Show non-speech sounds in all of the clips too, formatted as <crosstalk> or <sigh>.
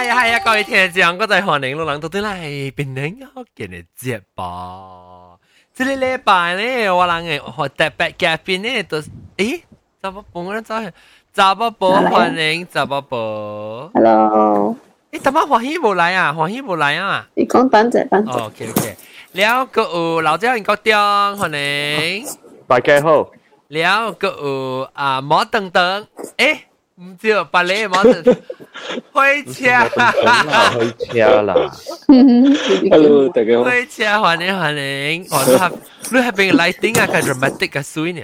係啊係啊，各位聽眾，我哋歡迎老人到底嚟變領好見嘅節目。這個禮拜呢，我人嘅學特別嘉賓呢，都誒，怎麼半個人走去？怎麼報歡迎？怎麼報？Hello。誒，怎麼歡喜冇來啊？歡喜冇來啊？你講等陣，等陣。OK OK。了個有老張國中歡迎。<laughs> 大家好。了個有啊毛等等，誒。唔知啊，白你冇得开车，开车啦。 Hello，大家好。开车欢迎欢迎，我都系你系边个 lighting 啊？个 dramatic 嘅水呢？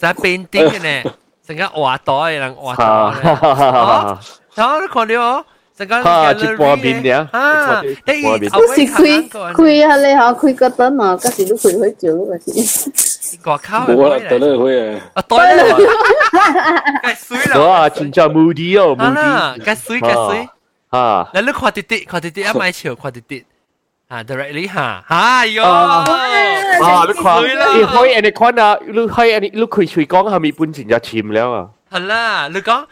就系变啲嘅呢，成间画袋嘅人画袋。哦，然你看到哦。 成间哈，一半面嘅，啊，你嗰时开开下你吓开个灯啊，嗰时都开开照嗰时。个靠，冇啦，对咧开啊，啊对咧，嘅水啦，哇，真正 moody 哦，moody，嘅水嘅水，啊，你你看啲啲，看啲啲，一买潮，看啲啲。啊，directly 哈，哎哟，啊，你看，你可以你看啊，你可以你你可以随讲系咪本钱就签了啊？ 系啦，你讲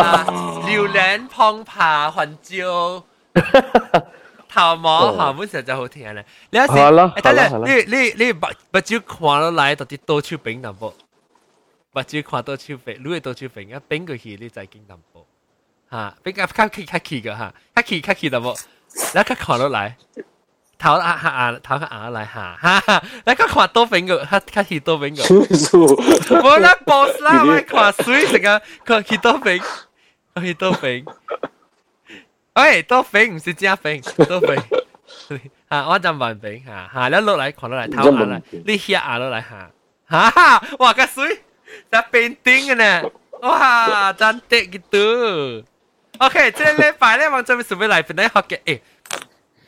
啊，榴莲碰爬云椒。头毛吓，本时就好听咧。你有时，等阵，你你你把把蕉看落来，到底多少饼淡薄？把蕉看多少饼，你系多少饼啊？饼个气你就经淡薄吓，饼较较气较气嘅吓，较气较气淡薄，你较看落来。 头啊下啊头个眼嚟下，哈哈！你个看多饼个，较较气多饼个。我那 boss 啦，我看水成个看气多饼，气多饼。喂，多饼唔是加饼，多饼。吓，我就问饼吓吓，你落嚟看落嚟，头眼嚟，你下眼落嚟吓吓哈！哇，个水就变顶嘅呢，哇，真得gitu。OK，即系礼拜咧，我准备准备嚟边啲学嘅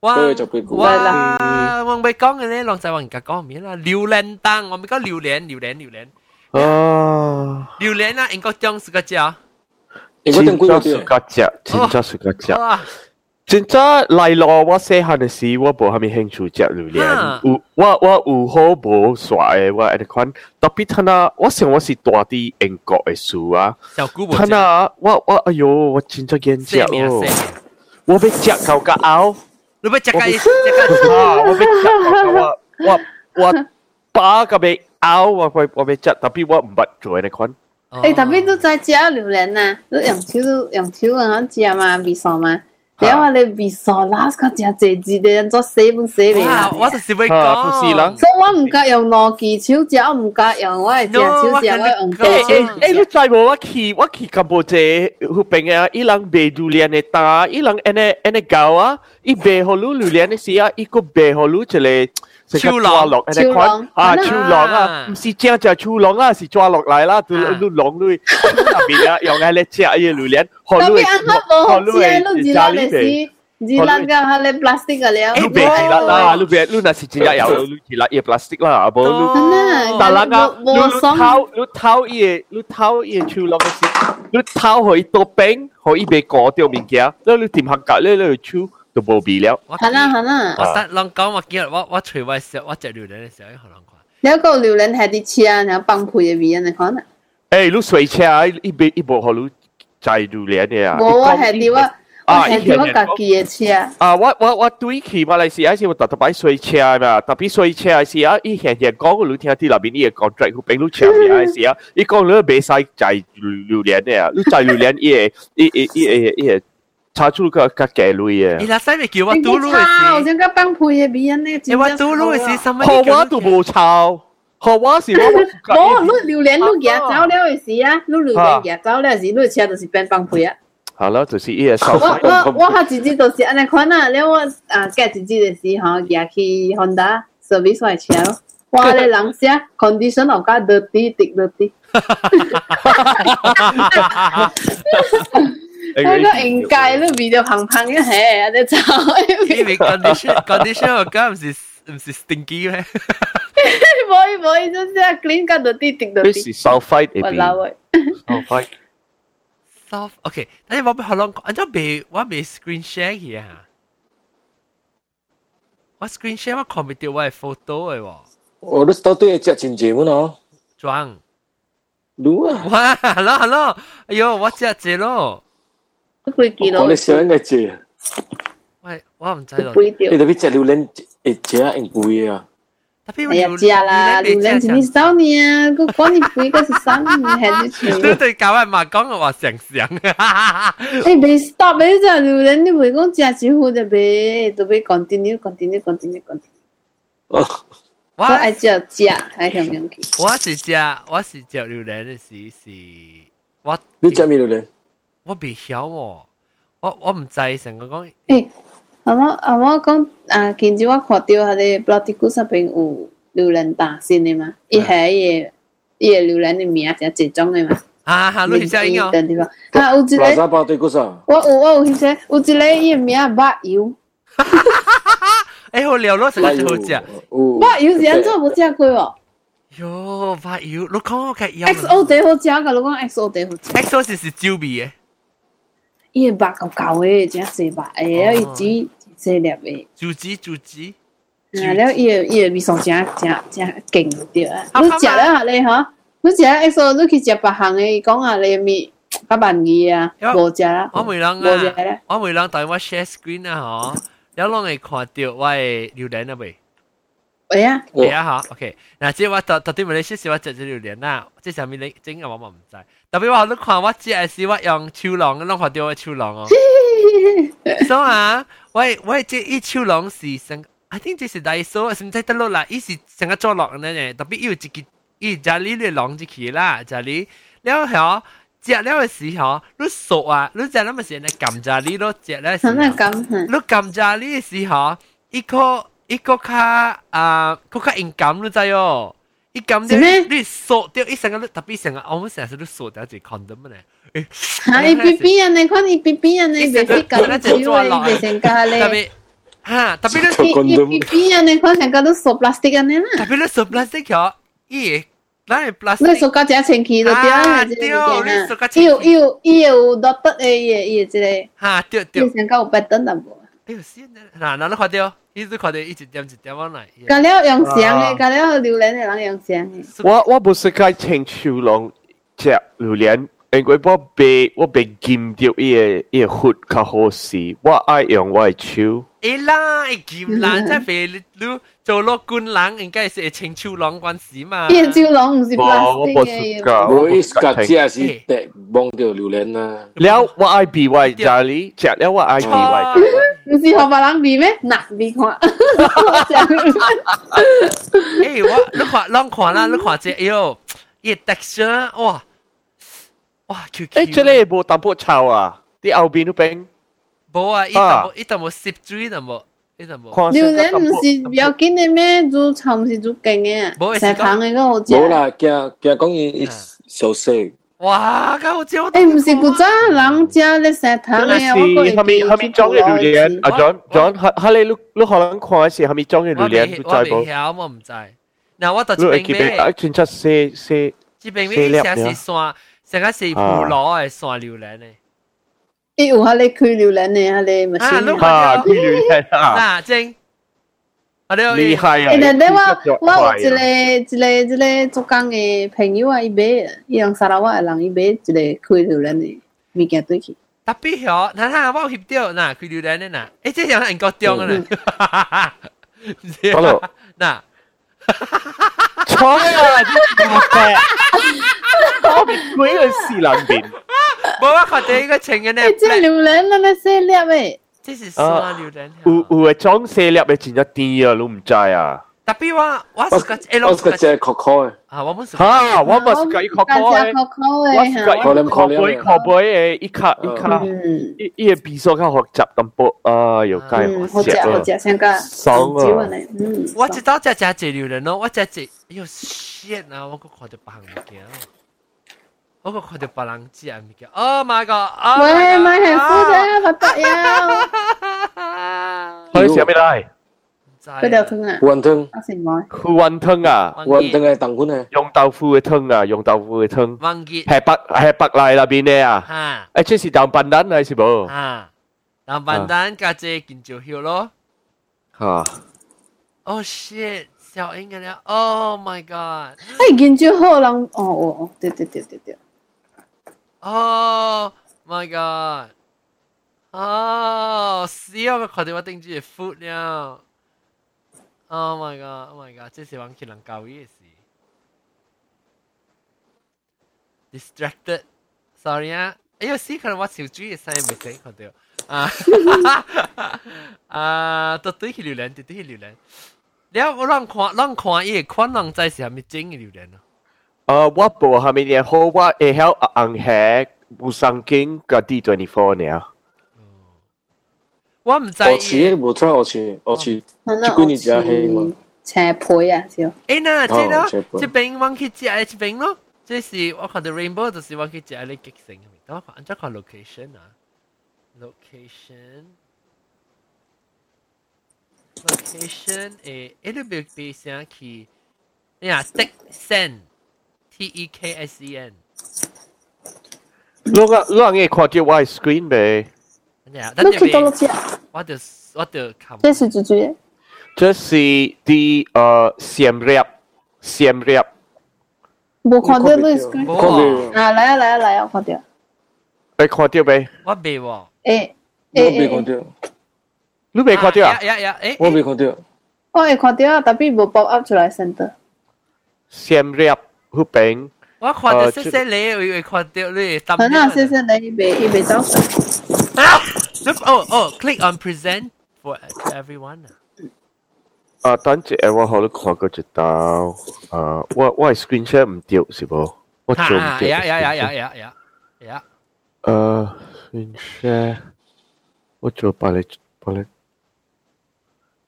哇！哇！我未讲嘅咧，浪仔话人家讲面啦，榴莲灯，我咪讲榴莲，榴莲，榴莲。哦。榴莲啊，应该将是个只。应该将贵是个只，真正是个只。真正嚟咯，我细汉嘅时，我无虾米兴趣食榴莲。有我我有好无耍嘅，我诶款。特别睇下，我想我是大啲英国嘅书啊。小姑睇下，我我哎呦，我真正见食哦。我要食够个拗。 你要食个食个啊！我要食我我我把个俾拗，我我我要食，特别我唔捌做嘅款。诶，特别都在食榴莲啊！你用手用手咁样食嘛，味素嘛。 然后你味素拉个食济济的人做洗本洗嚟啦。我就是会讲，不是啦。所以我唔敢用攞技手食，我唔敢用我系只手食，我用手诶诶，你知无？我去我去柬埔寨嗰边啊，伊人卖榴莲嘅打，伊人安尼安尼搞啊，伊卖好榴榴莲嘅时啊，伊个卖好榴一个。 秋狼，秋狼啊，秋狼啊，唔是正就秋狼啊，是抓落嚟啦，都都狼类，特别啊，用喺咧食嘢榴莲，特别啱啱冇食，你知啦，你是。Di lang ka hale plastic ka liao. Eh, be jilat lah. Lu be lu nasi jilat ya lu jilat ye plastic lah. Abo lu. Dalang ah. Lu tahu lu tahu ye lu tahu ye chu long si. Lu tahu hoi to peng hoi be ko tio min kia. Lu lu tim hak ka lu lu chu 都冇味了。系啦系啦。我得谂讲我今日我我除位时候，我食榴莲嘅时候，可能看。你一个榴莲系啲车，然后崩配嘅味啊，你看啦。诶，你水车一边一部好你摘榴莲嘅啊？冇啊，系啲我。啊！以前我家己嘅车啊，我我我对去马来西亚时，我特特摆水车嘛，特别水车时啊，伊现现讲你听啲那边啲嘅 contract，佢俾你车嘅时啊，伊讲你袂使摘榴莲嘅啊，你摘榴莲伊会伊伊伊伊 会查出个个价类嘅。你那使咪叫我嘟噜嘅事？我想个帮配嘅味呢？你话嘟噜嘅事，什么？学我都冇抄。学我是我冇，你榴莲你夹走了嘅时啊，你榴莲夹走了时，你车就是变帮配啊。好了，就是伊个收我我我下自己就是安尼款啊，你我啊夹自己嘅时候，夹去 Honda service 嚟车咯。哇！你人写 condition 我加 dirty 滴 dirty。 嗰个应届都变到胖胖一下，你走。因为 condition condition 我加唔是 唔是 stinky 咩？唔可以唔可以，就是 <laughs> clean 加到啲滴到啲。是 sulfite 我老喂。 sulfite。 soft OK，但系我俾可能，我都未我未 screen share 嘅吓。我 screen share 我 commit 掉我系 photo 嘅喎，我都到对只真节目咯，装。รู้啊，哇，hello hello，哎呦，我只 只咯，几几咯我？哋想嘅节，喂，我唔知咯。几条你？特别只榴莲会只应贵啊，特别哎呀，知啦，榴莲是你少年啊，个讲你几个是三年，系你全都对教人嘛讲嘅话成成。诶，未 stop 你只榴莲，你唔系讲食少好就俾，都俾 continue continue continue continue。哦，我我爱食食，系咁样去。我是只我是只榴莲嘅时是，我你只咩榴莲？ 我唔知，我我唔知。成日讲，诶，阿妈阿妈讲，啊，今朝我发掉下啲 blog 啲故事边有刘仁达先嘅嘛？以下嘢，以下刘的名就集中嘅嘛？啊啊，你知唔知啊？啊，我知道。我有我以前有一个嘢名，but！<laughs> 哎，我聊咗成个好正，我有时做唔正规喎。哟，but 你可唔可？X O 最好食噶，你讲 X O 最好食。X O 是是酒味嘅。伊个肉厚厚嘅，真细肉嘅，了伊煮细粒嘅，猪脂猪脂。啊，了伊个伊个味素真真真劲对啊！你食了下咧嗬，你食了 XO，你去食别行嘅，伊讲啊，你味较万二啊，无食啦，我每人无食啊咧，，我每人带我 share screen 啊，嗬，有拢会看到我嘅榴莲啊未？ 喂啊，系啊吓，OK。嗱，即系我特特啲问你少少，我食咗榴莲啦，即系上面你整嘅我我唔知。特别话你看我只系是我用超浪，拢看到我超浪哦。所以啊，我我即系超浪是成，I think 这是第一数，甚至得落啦，伊是成个做浪呢，特别有一个伊家里嘅浪一起啦，家里了后。食了嘅时候，你熟啊，你食那么时你揿炸呢咯，食咧时候，咁啊咁，你揿炸呢嘅时候，一个 一个卡啊，个卡硬揿你知哦，一揿掉你熟掉一成个特别成个，我们成日都熟掉一 condom 咧，吓伊边边人嚟看伊边边人嚟，未必咁少嘅，未成家咧。特别吓特别你伊伊边人嚟看成个都塑 plastic 安尼啦。特别你熟 plastic 咗，咦？咱系 plastic，你塑胶只清气就对啦，系即个物件啊。伊有伊有伊有落得诶伊伊即个，吓对对伊，成个有白灯淡薄。哎呦先嗱嗱你看到， 伊都看到一直点一点往嚟，加了用香嘅，加了榴莲嘅人用香嘅。我我冇识介青树龙只榴莲，因为我被我被禁掉伊个伊个血较好时，我爱用我嘅手。诶啦，诶剑啦，即系肥你你做落官人，应该系青超郎关事嘛。伊个招龙唔是我 plastic 冇嘅识。㗎，我一格只系是第望到榴莲啊，了我爱比我家里食了我爱比我。 唔是学别人比咩？嗱，比看。诶我你看，啷看啦？你看这，哎呦，伊 texture 哇哇 Q Q。诶，这里冇淡薄臭啊！啲后边都冰。冇啊，伊淡冇伊淡冇摄水淡冇，伊淡冇。榴莲唔是要紧嘅咩？做臭唔是做劲嘅，成糖嘅嗰个好食。冇啦，惊惊讲伊小食。 哇，咁好似我诶，唔是古早人食咧食糖嘅，我系咪系咪装嘅榴莲？阿 John John，哈哈你你你可能看嘅时系咪装嘅榴莲？我未晓，我唔知。嗱，我到你会记得一串出四四。这边咩成是蒜，成个是葡萄嘅蒜榴莲咧。伊有下你开榴莲嘅，下你咪啊，你啊，开榴莲啊！嗱，正。 厉害啊！诶，但我我有一个一个一个做工嘅朋友啊，伊买，伊用沙拉瓦嘅人，伊买一个开榴莲嘅物件对去。特别嗬，嗱嗱，我翕到嗱开榴莲咧嗱，诶，即系人国中啊嗱，Hello，嗱，错啊！我别鬼去试两边。冇啊，佢哋个情人咧，即系榴莲啦，咩细粒嘅。 这是酸榴莲。有有诶装细粒嘅真系甜啊，你唔知啊？特别我我我我是个只可可嘅。啊，我唔是。吓，我咪是个一可可嘅。可可嘅。我是个一可杯可杯嘅一卡一卡，一一个比数较学习淡薄啊，又介好食好食，成个爽啊！嗯，我知道只只只榴莲咯，我只只，哎呦 shit 啊！我个看到白物件。 我个看到别人食物件，Oh my god！喂，买幸福啫，不得呀！可以食咩嚟？ 嗰条汤啊，云汤，我食唔开。胡云汤啊，云汤系豆款啊，用豆腐嘅汤啊，用豆腐嘅汤。忘记系白系白赖那边嘅啊。吓。诶，即是豆笨蛋系是冇？吓，豆笨蛋加只见照晓咯。吓。Oh shit！小英嘅了，Oh my god！诶，见照好人，哦哦哦，对对对对对。 Oh my god！哦，死我看到我顶住 food 了。Oh my god! Oh my god! 这是玩起人教育嘅事。Distracted. Sorry 啊。哎呦，死可能我小猪嘅声未死看到。啊啊，都对去榴莲，对对去榴莲。你我让看，让看伊个款人在是系咪整嘅榴莲啊？ 呃，我无下面嘅好，我会晓红黑无上经个 D twenty four 呢。我唔知。我似冇错，我似我似，即几年只黑嘛。青配啊，少。诶嗱，即咯，即边揾去食诶，即边咯。即是我看到 rainbow 就是揾去食诶，你激成。等我看，再看 location 啊，location。location 诶，诶你别别想去，哎呀 ，Teksen，T E K S E N。你个你个嘢看到我 screen 未？你去到落只？我就我就看。这是猪猪。这是啲呃闪入闪入。冇看到你 screen。啊，来啊来啊来啊，我看到。你看到未？我未喎。诶诶，我未看到。你未看到啊？呀呀诶，我未看到。我会看到，但系冇 pop up 出来 center。闪入 嗰边。我看到细细你，我会看到你。可能细细你未未走神。啊！Oh oh click on present for everyone. 啊，等阵我好你看过一道，啊，我我 screen share 唔掉是冇？我做唔掉。呀呀呀呀呀呀呀！诶，screen share，我做把你把你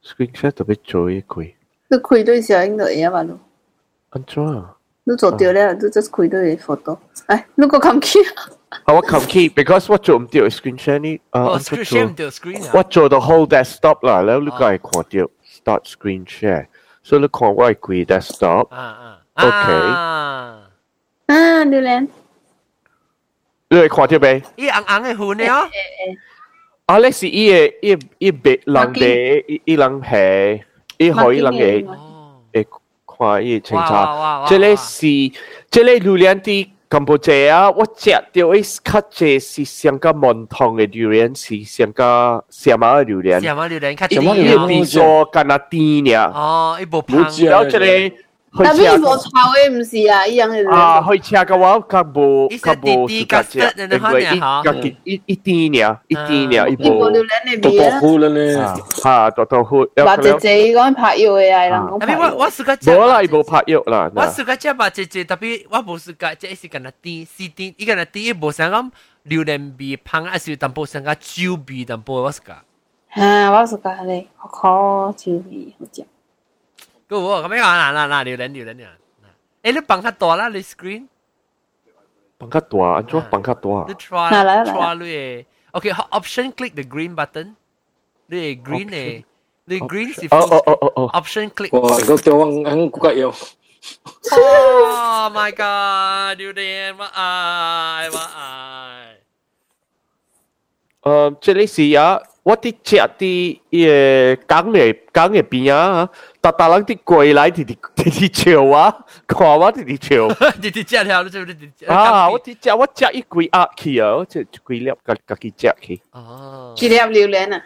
screen share 特别做一开。你开对小应该嘢嘛咯？安怎啊？ 你做掉咧，你 just 开对 photo。诶，你个 come key 啊，我 come key，because 我做唔掉 screen share 呢？啊，我 screen share 唔掉 screen 啊。我做到 whole desktop 啦，然后你个系看到 start screen share，所以你看我系开 desktop。啊啊。 OK。啊，榴莲。你系看到未？伊红红嘅云呢？啊，你是伊嘅伊伊白人嘅伊伊人系伊可以人嘅诶 看伊清查。這裡是這裡榴莲啲。柬埔寨啊，我食到一較濟是上個門堂嘅榴蓮，是上個什麼嘅榴蓮？什麼榴蓮？較甜啲，比說干那甜呀。哦，一部胖。然後這裡。但系无炒嘅唔是啊，一样嘅。啊，去食嘅话，较无较无自家食，因为一个一一啲呢，一啲呢，一部。一部榴莲里边啊。豆腐咧。吓，豆豆腐。或者自己讲拍药嘅系啦。但系我我试过食。冇啦，冇拍药啦。我试过食吧，只只特别我冇试过，即系跟那甜，是甜，伊个那甜冇想讲榴莲味香，还是淡薄想讲酒味淡薄，我试过。吓，我试过咧，好烤酒味好食。 Good work. Mấy bạn là là là điều đến điều đến à. Ê, lúc bằng khát tòa là lấy screen. Bằng khát tòa, à? anh chúa à. bằng khát tòa. À? Lúc tòa, tòa lúc ấy. Ok, option click the green button. Lúc ấy green này. Lúc ấy green thì oh, oh, oh, oh. option click. Wow, có tiêu ăn ăn cũng cái yêu. Oh my god, điều đến mà ai mà ai. 诶，这里是啊，我啲食啲诶港嘅港嘅边啊，特特人啲过来啲啲啲啲笑啊，看我啲啲笑。啲啲食条，你做啲啲。啊，我啲食我食一几盒去啊，我食一几粒家家己食去。哦。几粒榴莲啊？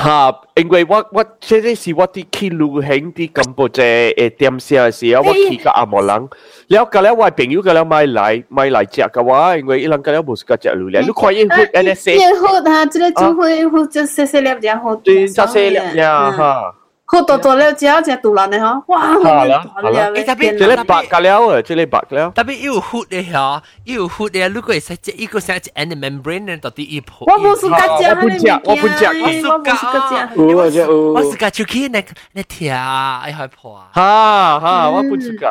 吓，因為我我即係是我啲去旅行啲柬埔寨誒點食嘅時候，我去個阿莫人，了隔了我朋友隔了買來買來食嘅話，因為伊人隔了冇食嘅榴蓮，你看伊會 N S A，然後他這個就會會就細細粒然後對，細細粒呀哈。好大大粒只，只杜兰嘅嗬，哇！好啦好啦，诶特别，这里白嘅了啊，这里白了。特别有血嘅嗬，有血嘅，如果系食一个食一 end membrane 咧，到底一破。我冇试过食，我不食，我不食，我冇试过食。有啊，有。我试过就去那那条，哎害破。哈哈，我不试过。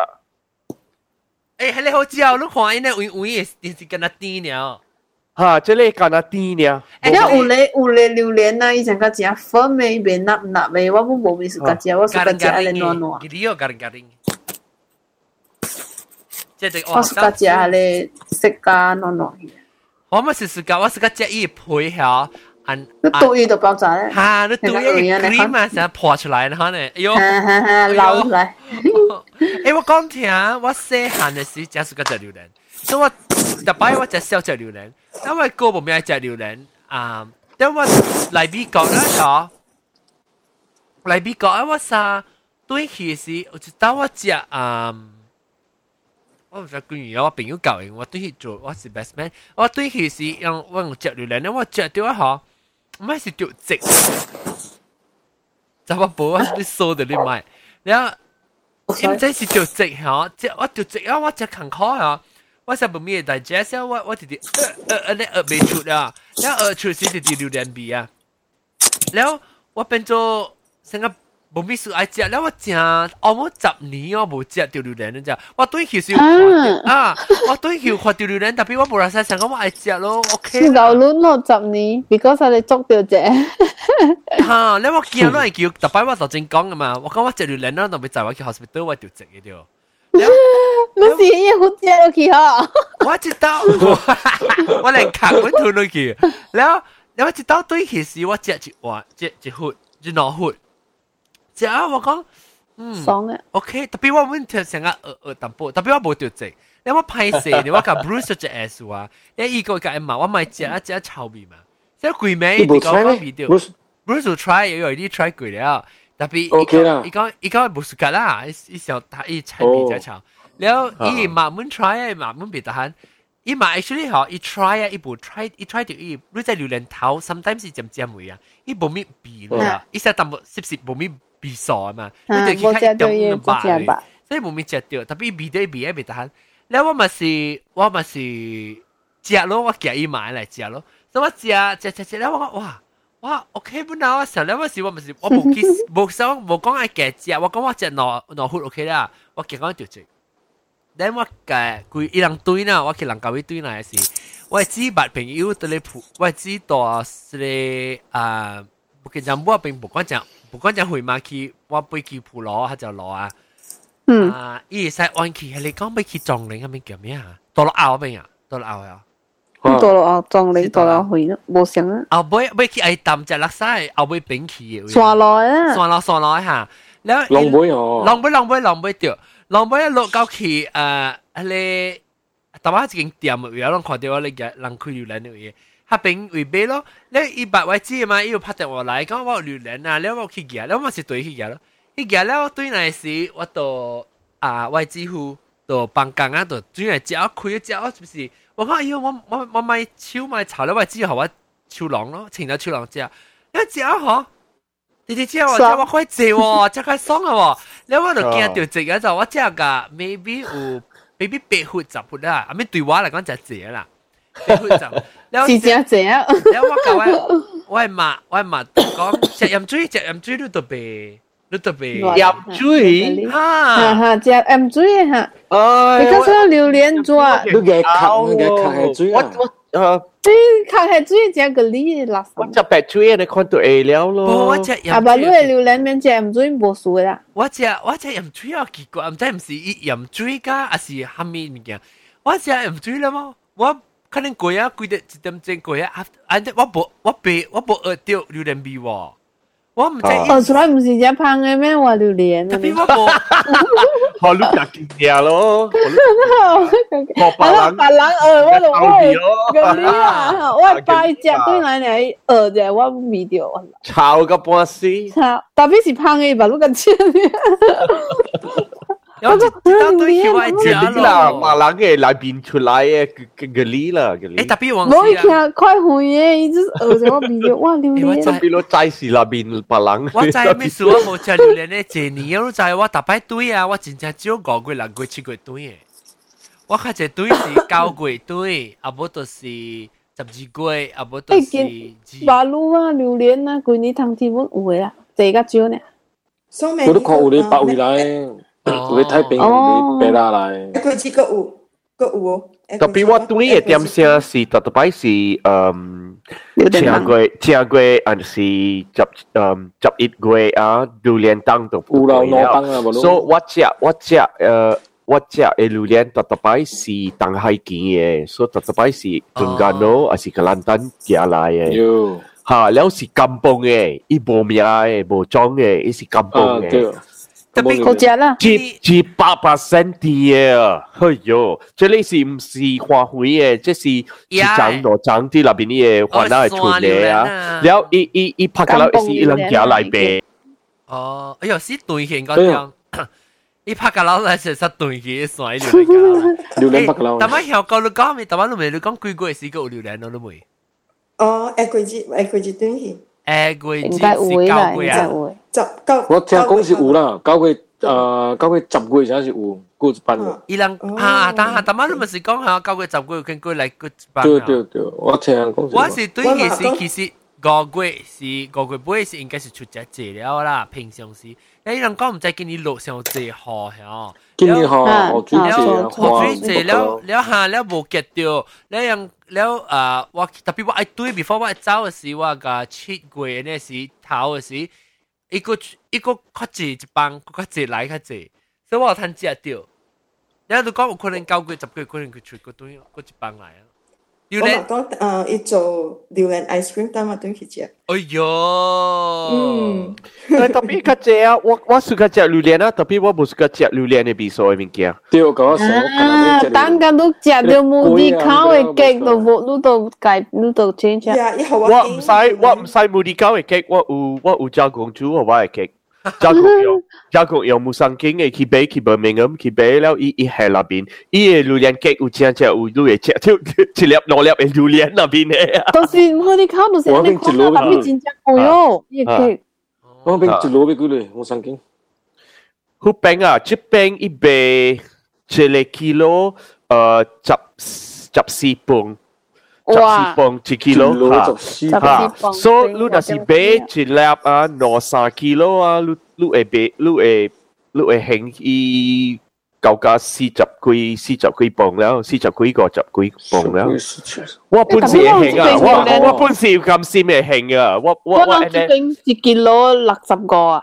诶，系你好食，你看伊那位位嘅电视跟那甜了。 哈，这里干那甜呢。因为有咧有咧榴莲啊，以前个食粉味变napnap味，我冇冇味食个食，我食个食咧暖暖。佢啲有garing garing。即系我食个食咧食个暖暖。我咪是食个我食个食伊配合。按你肚鱼都爆炸咧，哈！你肚鱼 cream 啊，成日破出来啦，可能，哎呦，流出来。诶，我讲听，我细汉嘅时真系个食榴莲， 所以我特别我就少食榴莲，因为哥冇咩食榴莲啊，但我嚟美国啦，嗬，嚟美国啊，我啥对起时，我就当我食啊。我唔知关于我朋友教嘅，我对佢做我是 best man，我对佢是用我用食榴莲，我食到一下。唔系是掉直，就我冇啊！你扫到你买，你啊，唔知是掉直吓，即我掉直啊！我只坎坷吓， what's up with me digest á what what did it เออเออเนี่ยเออเบชุดอ่ะแล้วเออชุดสิที่ดูเดนบีอ่ะแล้วว่าเป็นโจสังกับบ่มีสุไอเจียแล้วว่าจางเอาหมดจับหนีอ่ะบ่เจียดูดูเดนนั่นจ้ะว่าตุ้ยหิวสิอ่ะว่าตุ้ยหิวขอดูดูเดนแต่พี่ว่าบ่รักษาสังกับว่าไอเจียโลโอเคเราลุ้นเราจับหนี because อะไรจกเดียวเจ้ฮะแล้วว่าเกี่ยวน้อยเกี่ยวแต่ไปว่าต่อจริงกังอ่ะมาว่าก็ว่าเจียดูเดนนั่นต้องไปจ่ายว่าที่ hospital ว่าเดียวเจ็บเดียวแล้ว 你是嘢好食落去吓？我知道，我连卡我吞落去，然后然后知道对佢时我食一碗，一一碗，一两碗。食啊！我讲，嗯，爽嘅。OK，特别我揾条成个呃呃淡薄，特别我冇条直，你我拍摄，你我讲 Bruce 只 S 啊，你依个个嘛，我咪食一只炒面嘛，即系贵咩？你讲个 video，Bruce try 有啲 try 贵了，特别 OK 啦，依个依个冇事㗎啦， 依时候他依炒面在炒，然后依慢慢 try 慢慢别得闲。伊嘛 actually 嗬，伊 try 啊，伊部 try，伊 try 到伊，你在榴莲头，sometimes 是渐渐会啊，伊冇咩变啦，伊实淡薄，是不是冇咩？比赛嘛，你哋去睇点样摆，所以冇咩食到，特别味对味一味得闲。แล้ว我咪是，我咪是食咯，我夹伊买嚟食咯，所以我食食食食，แล้ว我讲哇哇 OK 本来我想แล้ว我是我咪是我冇见冇想冇讲系夹食，我讲我食攞攞血 OK 啦，我夹讲条食。 then 我嘅佢一人對呢，我去人搞一對呢是，我知白朋友對你普，我知道是你啊，不跟講我並不管講，不管講回馬去，我背去普羅，他就羅啊，嗯啊，伊使按去，你講背去撞你，阿咪叫咩啊？到了後邊啊，到了後啊。到了啊，撞你到了去咯，冇想啊。後尾尾去係抌隻垃圾，後尾炳去嘅。算來啊，算來算來嚇，然後。浪尾哦，浪尾浪尾浪尾掉。老板一落高起，呃，阿你，大把一间店，有人看到我你嘅，人开榴莲嘅嘢，他边会俾咯？你一百位知嘛？伊要拍电话来，讲我榴人啊，你我去夹，你冇是对去夹咯？去夹了，对来时我到啊，外支付到帮工啊，到转来接，开一接，是不是？我讲哎呦，我我我买超买炒了，外支付好我超冷咯，请到手冷接，一接吼。你哋知我即我可以借喎，即係爽啊！你我就驚到借嘅就我即係 maybe 有 maybe 八分十分啦，阿咪對我嚟講就借啦，八分十。是借借啊！你我講我係嘛我係嘛講食鹽水食鹽水都特別。你特別飲水，哈哈，食飲水哈。哎，你睇下榴蓮抓，你嘅坑嘅坑係水啊！我我 อ对จีข้าวแห้จีจังกะลี我า我ว่าจะไปจีใน我อนตัวเอแล้วลูกว่าจะยังอ่ะบ้านเรือลิ可能过呀，过得一点钟过呀，啊，我不，我不，我不饿掉榴莲皮哇。我唔知。学出来唔是只香嘅咩？话榴莲。特别我无。学你食见嘢咯。学白人。白人学我就我嗰啲啊，我拜只对嚟嚟学啫，我未掉。炒个半死。炒，特别是香嘅，白碌咁 切。有只当对佢话食啦，马人嘅内边出来嘅嘅嘅哩啦，嘅哩。诶，特别往我听快回嘅，一直学咗我边嘅，哇榴莲。特别咯，斋是内边白人。我斋咩事？我冇食榴莲咧，一年我斋我特别对啊，我真正只有五个六个七个对嘅。我看一对是九个对，啊无就是十二个，啊无就是。马路啊，榴莲啊，旧年冬天我有嘅啦，这个少呢。我都看有啲百位来。 你睇邊啲俾啦嚟？一個字個五個五。特別我對嘅點寫是特別是誒，正月正月還是十誒十一月啊，榴蓮當都有啦，攞當啦，冇咯。所以我只我只誒。我只嘅榴蓮特特擺是東海見嘅，所以特特擺是中間咯，還是格蘭丹寄來嘅。嚇，了是甘榜嘅，伊無名嘅，無裝嘅，伊是甘榜嘅。特別好食啦，接接百 percent 嘅，哎呦，即你是唔是化灰嘅？即是長羅長啲入邊啲嘢，換到係存嘅啊！然後一一一拍開啦，一時一兩條嚟唄。哦，哎呦，是對線嗰樣，一拍開啦，係實實對嘅，甩榴蓮。榴蓮拍開啦。但係香港你講咪，但係你咪你講貴貴是個榴蓮咯，你咪。哦，一個字，一個字對線。一個字是夠貴啊！我听讲是有啦，交过呃，交过十月应是有，过一班。伊人哈，等他妈的不是讲哈，交过十个月跟过来过一班。对对对，我听讲。我是对的是，其实交过是交过不会是应该是出家节了啦，平常是，伊人讲我们在跟你老相接好，跟你好，我追着聊，我追着聊，聊下聊无结掉，聊聊啊，我特别我爱追，before 我早的是，我个七月那是淘的是。一个一个卡子一帮，卡子来卡子，所以我有趁食着。然后就讲有可能交过十个，可能佢出个东西，个一帮来啊。榴莲，我讲诶，一做榴莲 ice cream，但系对佢食。哎哟，嗯，但特别佢食啊，我我试过食榴莲啊，特别我冇试过食榴莲嘅味素嘅物件。对，我讲啊，等间都食到冇啲烤嘅鸡，都冇，你都改，你都 change。我唔使，我唔使冇啲烤嘅鸡，我有我有教公主我嘅鸡。 加工用加工用木生经嘅，佢俾佢伯明咁，佢俾了伊伊系那边，伊嘅榴莲鸡有正正有榴莲只，就一粒两粒嘅榴莲那边嘅。但是我哋烤到成你烤到特别真正贵哦，呢个鸡。我边一攞俾佢哋，木生经。好平啊！一平一杯，一个 kilo，诶，十十四磅。 十四磅一 kilo 哈，哈，所以你若是买一粒啊，两三 kilo 啊，你你会买，你会你会兴伊够价四十几四十几磅了，四十几个十几磅了。我本时会兴啊，我我本时咁先会兴啊，我我我诶一 kilo 六十个啊。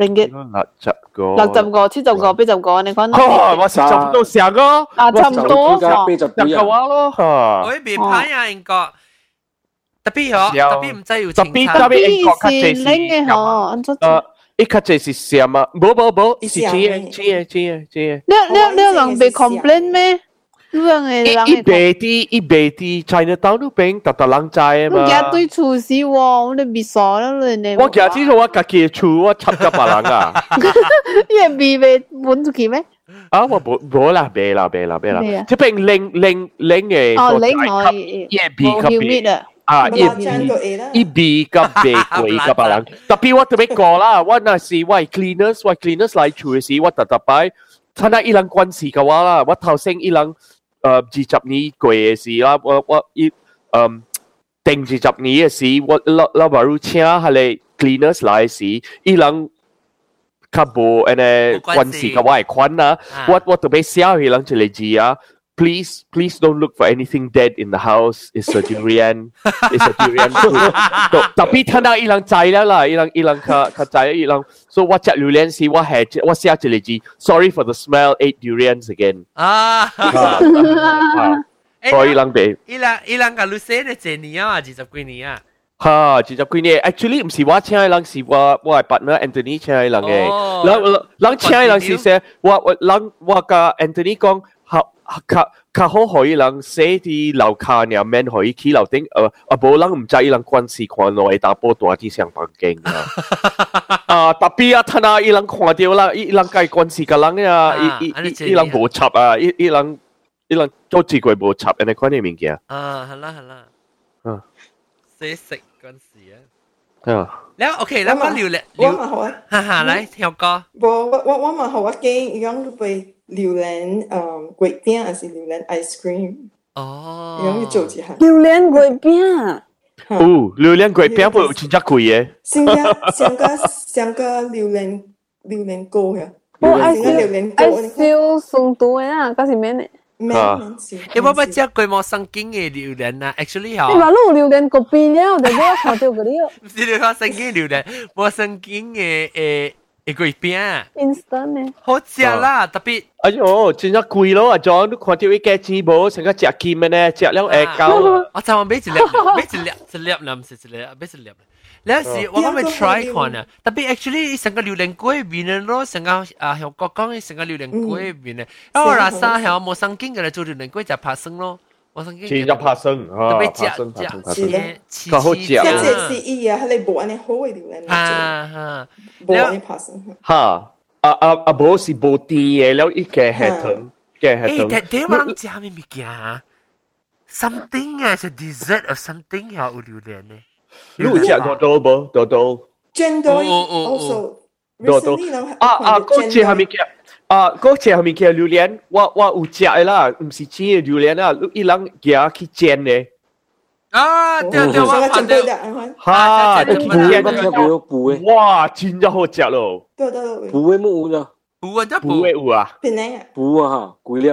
ringgit 六十个，六十个、七十个、八十个，你讲？哦，我差唔多成个，啊，差唔多，十个话咯，吓。我别拍啊，英国。特别嗬，特别唔知要特别特别英国较济是，诶，一较济是什么？冇冇冇，伊是钱嘅，钱嘅，钱嘅，钱嘅。你你你人被 complain 咩？ 样嘅人一白啲一白啲 China Town 都边特特人知啊嘛。我家对厨师喎，我哋未傻啦你。我家知道我家己厨我插咗别人啊。你未未搬出去咩？啊，我冇冇啦，未啦，未啦，未啦。即系零零零嘅。哦，零可以。一 B 级别。啊，一 B 一 B 级别贵级别人。特别我特别讲啦，我那时我 cleaners 我 cleaners 来厨嘅时，我特特摆，睇下一人关系嘅话啦，我头先一人。 诶二十年过嘅事啦，我我一诶定二十年嘅事，我老老板如请下嚟 cleaners 来时，伊人较无诶呢关系嘅我系款啊，我我特别写佢人一个字啊。 Please, please don't look for anything dead in the house. It's a durian. It's a durian fruit. <laughs> Tapi 睇到伊人知啦啦，伊人伊人较较知伊人。So 我食榴莲时，我系我写一个字，Sorry for the smell. Ate durians again. 啊，<laughs> 所以伊人俾。伊人伊人个你写咧几年啊？二十几年啊？哈，二十几年。Actually 唔是我请嘅人，是我我系 partner Anthony 请嘅人嘅。人人请嘅人是写我我人我甲 Anthony 讲。 较较好可以人写啲楼卡入面可以起楼顶，诶啊无人唔知伊人关系看落会打波大啲上房间啊！啊特别啊，睇下伊人看到啦，伊人介关系个人啊，伊伊伊人无插啊，伊伊人伊人做自鬼无插，你看呢物件啊，系啦系啦，啊，写食嗰时啊，啊，แล้วโอเคแล้วก็聊聊我问好啊，哈哈，来跳歌，我我我我问好我惊样都被。 榴蓮誒桂餅還是榴蓮 ice cream？哦，容易做一下。榴蓮桂餅。哦，榴蓮桂餅會真正貴嘅。上個上個上個榴蓮榴蓮糕呀。哦，I feel I feel 送到嘅啦，嗰時咩呢？因為我只佢冇生經嘅榴蓮啊，actually 嚇。你話攞榴蓮個邊了，就嗰個條嗰啲。唔 <laughs> 是你話神經榴蓮，冇神經嘅誒诶鬼饼。instant 咧。好食啦，特别。哎呦，真系贵咯，阿 John，你看到一个钱冇，成个食金嘅呢，食了会高。我就话买一粒，买一粒，一粒啦，唔是一粒，买一粒。有时我讲咪 try 看啊，特别 actually 成个榴莲龟边嘅咯，成个啊香港讲成个榴莲龟边嘅，因为我嗱沙系我冇生经嘅做榴莲龟就拍生咯， 是入拍生，特別正正正，佢好正。即係是伊啊，你無安尼好嘅料嚟做，無安尼拍生。嚇！啊啊啊！無是無甜嘅，了一個系統，嘅系統。誒，但點解唔食咩物件？Something 啊，是 dessert or something 啊，有榴蓮咧。你有食多多無？多多。Jendo also recently 啊啊，嗰隻係咪嘅？啊，嗰只系咪叫榴莲？我我有食嘅啦，唔是煎嘅榴莲啊，伊人夹去煎嘅。啊，对对，我看到。哈，你煎嘅冇有补嘅。哇，真系好食咯。对对。补嘅冇有咋？补啊，得补嘅有啊。边嚟啊？补啊，贵粒。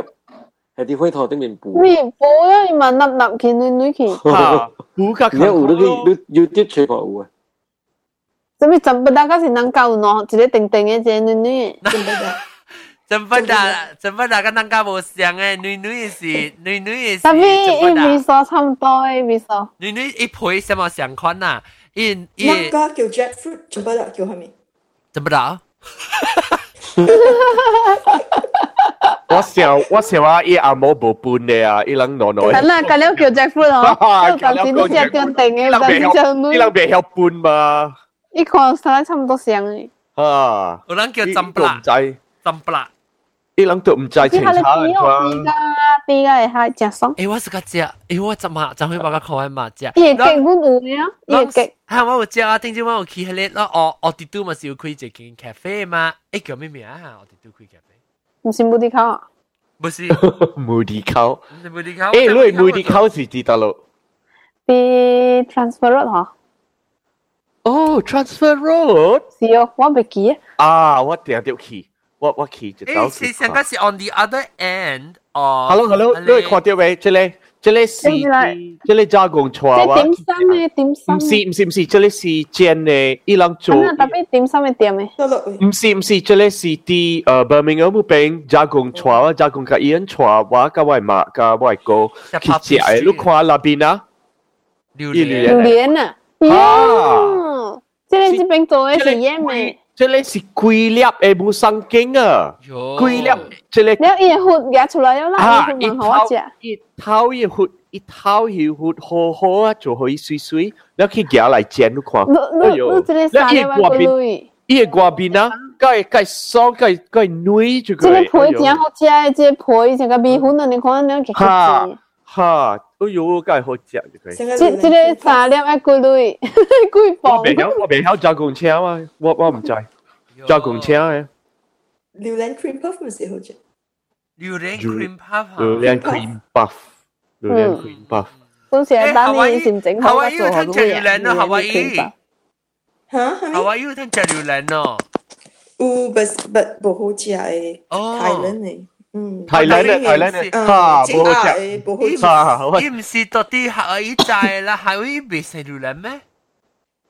系啲灰头顶面补。咩补啊？你问粒粒见女女见。哈，补个。你有你你 YouTube 吹过有啊？做咩真不大嗰时能够喏，一个定定嘅只女女。 真不大。真不大，真不大，跟人家无相诶，女女是女女是。特别一味素差唔多诶味素。女女一配什么相款啊？一一。那个叫 jackfruit，真不大叫系咪？真不大。我想我想话伊阿冇无半嘅啊，伊人攞攞。系啦，咁样叫 jackfruit 哦，咁先都只叫定嘅，但系就女。伊人未晓半嘛？一看生差唔多像嘅。啊，有人叫浸不啦？浸不啦？ 伊人都唔知清楚嘅话。啲嘅系正爽。诶，我是个食，诶，我怎么怎会把个口味嘛食？伊个劲本有嘅啊，伊个劲。系我有食啊，顶阵我有去迄个咯，哦哦，啲都咪是有开一间咖啡嘛？诶，叫咩名啊？哦，啲都开咖啡。唔是无敌口啊？不是无敌口，唔是无敌口。诶，你无敌口是知道咯？啲 transfer road 嗬。哦，transfer road。是哦，我未记啊。啊，我定定去。 我我去就到时。诶，成个是 on the other end 哦。 Hello Hello，你看到未？这里这里是这里加工厂啊。点心嘅点心。唔是唔是唔是，这里是煎嘅，伊人做。特别点心嘅店嘅。唔是唔是，这里是啲诶 Birmingham 嗰边加工厂啊，加工嘅伊人厂，我甲外妈甲外哥去食嘅，你看那边啊？榴莲。榴莲啊！哦，这里这边做嘅是嘢咩？ 这里是龟粒诶，冇生经啊！龟粒，这里你一核夹出来啦，啊，一掏一掏一核，一掏一核，好好啊，就可以水水，你去夹嚟煎，你看，哎呦，你一挂边，一挂边啊，盖盖爽，盖盖软就个。这个皮真好食诶，这个皮成个米粉啊，你看你几好食。哈， 哎呦，梗系好食就可以。即即个三粒一几镭，几磅？我未晓，我未晓揸公车啊，我我唔知。揸公车嘅。榴莲 cream puff 咪是好食。榴莲 cream puff 榴莲 cream puff，榴莲 cream puff。到时系等你先整好嘅做好多嘢。榴莲咯，夏威夷。吓？夏威夷有听食榴莲咯。有，不不不好食诶。哦。泰兰诶。 嗯，泰兰嘅泰兰嘅，哈，不好食，不好食。伊唔是到底夏威夷在啦，夏威夷未食榴莲咩？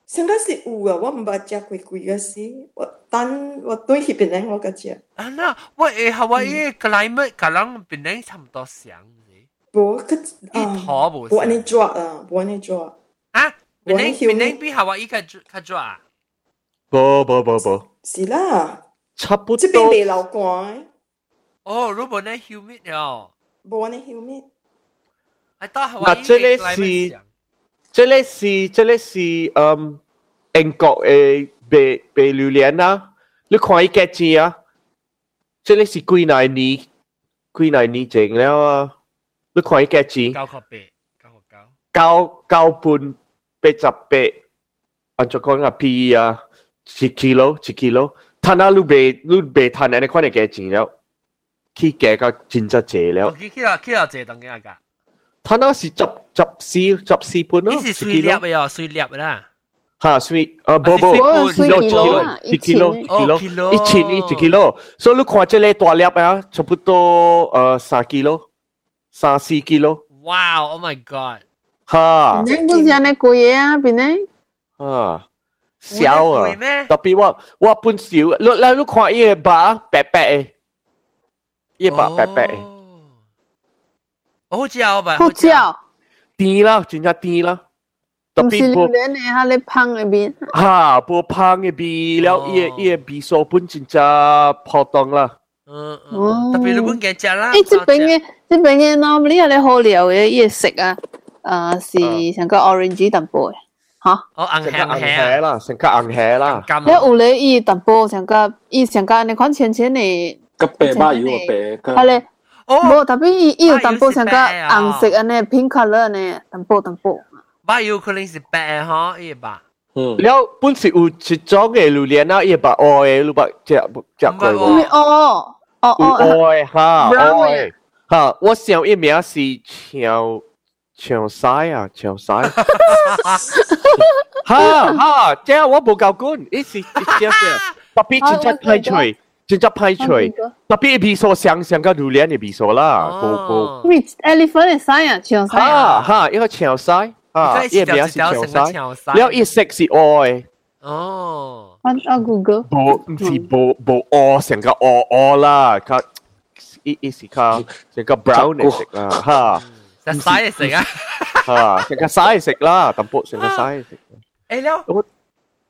上个是有啊，我唔捌食过几个时，我等我对迄边咧我个食。啊那我诶夏威夷 climate 可能边咧差唔多相嘅。无佢一坨无。无安尼热啊，无安尼热。啊？边咧边咧比夏威夷较较热啊？无无无无。是啦。差不多。这边未流干。 哦，如果咧 humid 了。无安尼 humid。I thought 夏威夷 climate 这里是这里是嗯英国嘅白白榴莲啊，你看伊价钱啊，这里是几耐年几耐年整了啊，你看伊价钱。九个八，九个九。九九半八十八，按照讲啊 P 啊，一 kilo 一 kilo，摊啊你卖你卖摊啊，你看你价钱了， 去价个真真济了。去去啊去啊济当嘅个。它那是十十四十四半咯，呢是碎粒嘅哦，碎粒啦。吓，碎啊，不不，kilo kilo，一 kilo kilo，一千一 kilo，所以你看这个大粒啊，差不多呃三 kilo。 三四 kilo。哇！Oh my god！哈，你不是安尼贵嘢啊？边呢？啊，少啊！特别我我本少，你你你看伊个把白白嘅， 伊把白白嘅。好嚼吧？好嚼。甜啦，真正甜啦。特别榴莲嘅，下你香嘅边。哈，不香嘅边，了伊伊个味素本真正普通啦。嗯嗯，特别你本嘅食啦。诶，这边嘅这边嘅 normally 你好料嘅伊食啊，诶是成个 orange 淡薄嘅，吓。哦，红黑黑啦，成个红黑啦。你有咧伊淡薄成个伊成个你看浅浅嘅。 个白马油个白。系咧。冇，特别伊伊有淡薄成个红色安尼 pink color 呢，淡薄淡薄。马油可能是白哈，伊吧。嗯，了本是有一种嘅榴莲啊，伊把黑嘅，你把食食过无？哦。哦哦，爱哈爱哈，我想一名是长长晒啊，长晒。哈哈，这样我冇够管，一时一只只，特别真正派出， 真正派出，特别味素香香个榴莲嘅味素啦，冇冇。咩 elephant 嘅晒啊，长晒。哈哈，一个长晒，啊，一名是长晒，了一色是爱。哦。我我 Google。无唔是无无乌成个乌乌啦，佢伊伊是佢成个 brown 嚟食啦，吓。成晒嚟食啊！吓，成个晒嚟食啦，淡薄成个晒嚟食。诶了，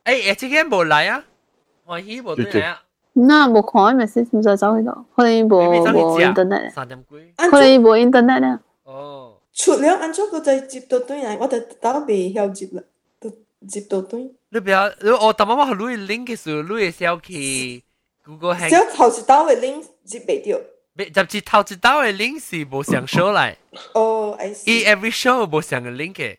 诶诶，之前冇嚟啊，我希冇嚟啊。 那冇看咪先，唔使走去度，可能冇冇 internet。三点几？可能冇 internet 啊。哦。除了安怎个再接到对嚟，我就打未晓接啦，都接到对。你不要，如果我当妈妈录 link 嘅时候，录嘅小去 Google Hang。只头一刀嘅 link 接未到。别，就系头一刀嘅 link 是冇上 show 嚟。哦，I see。伊 every show 冇上嘅 link 嘅。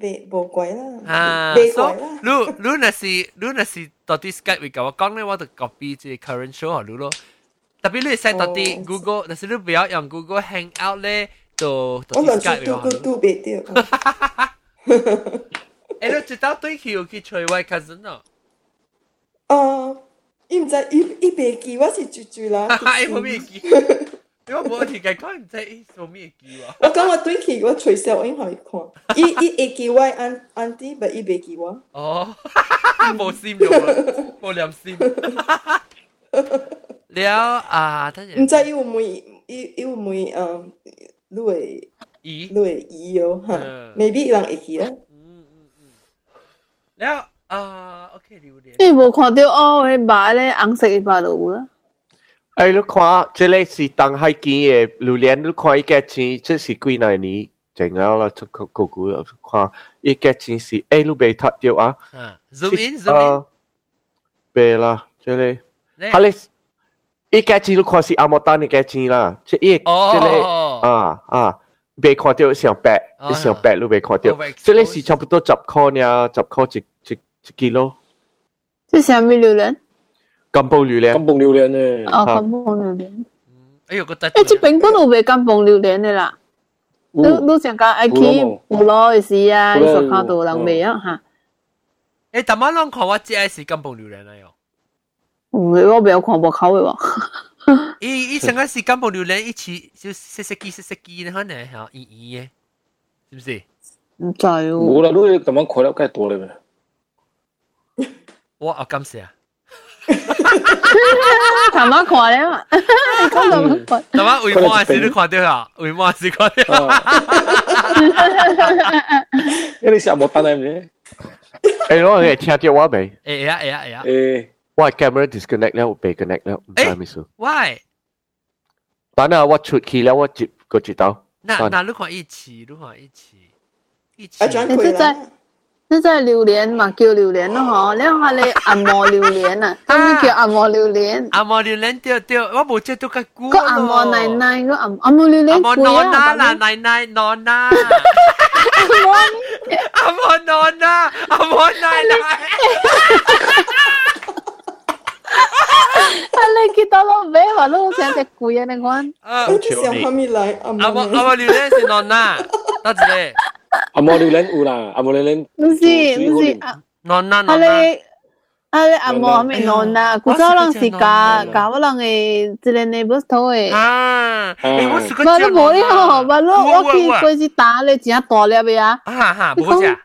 未冇鬼啦。啊，未鬼啦。你你若是你若是到啲 Skype 会讲我讲咧，我就 copy 即系 current show 好你咯。特别你 set 到啲 Google，但是你不要用 Google Hangout 咧，就到啲 Skype 好。我两次都都未掉。诶，你知道对佢有去找我 cousin 啊？哦，伊唔知伊伊袂记，我是住住啦。伊冇咩记， 因为我条计讲唔知伊做咩记啊。我讲我对佢，我随时我应该看。伊伊会记我安安啲，但伊袂记我。哦，冇闪咗，冇念闪。了啊，等阵。唔知伊有冇伊伊有冇诶，你会伊你会伊哦吓，maybe 人会记啦。了啊，OK 榴莲。你无看到哦，迄白咧红色嘅白就有啦。 哎，你看，这里是东海街的榴莲，你看一个钱，这是几哪年？怎后了？这个姑姑看一个钱是哎，汝被脱掉啊？嗯，zoom in，zoom 伊价，这里，一个钱汝看是阿莫丹的价钱啦，这一，这里，啊啊，未看掉上百，上百汝未看掉，这里是差不多十块呢，十块一一一几咯？这什物榴莲？金棒榴莲。金棒榴莲咧。哦，金棒榴莲。哎呦，个得。诶，即边嗰度未金棒榴莲嘅啦。你你上个爱去胡罗嘅时啊，你所看到人未啊吓？诶，但系我看我只系是金棒榴莲啦哟。我未有看过口嘅喎。伊伊成个是金宝榴莲一起就细细机细细机咧，可能系圆圆嘅，是不是？唔知喎。冇啦，你咁样看了梗系多咧咩？我啊感谢啊！ <laughs> 头毛看了嘛，看到看。头毛为毛是你看到啊？为毛是看到？哈哈哈哈哈哈！哈哈哈哈哈哈！哎，我哎听到我没？哎呀哎呀哎呀！哎，我 <laughs> camera disconnect 了，我被 connect 了，唔知咩事。Why？但系我出去了，我接个接到。那那如果一起，如果一起，一起，哎，转回来。即系榴莲嘛叫榴莲咯嗬你话你按摩榴莲啊咁咩叫按摩榴莲按摩榴莲对对我冇接到个股个按摩奶奶个按按摩榴莲按摩诺娜啦奶奶诺娜按摩按摩诺娜按摩奶奶你见到<laughs> <laughs> 咯，咩话都好似只鬼啊！你讲，啊，想下面嚟，阿阿阿阿榴莲是啷呐？得啫， 阿摩榴莲有啦，阿摩榴莲唔是唔是，啷呐啷呐？ 啊，你阿莫咪弄啦，古早人是教教我人嘅，即个 neighbors 头嘅。啊，诶，我是个。冇你冇你好，冇你我去过去打你真大粒嘅啊！哈哈，冇只。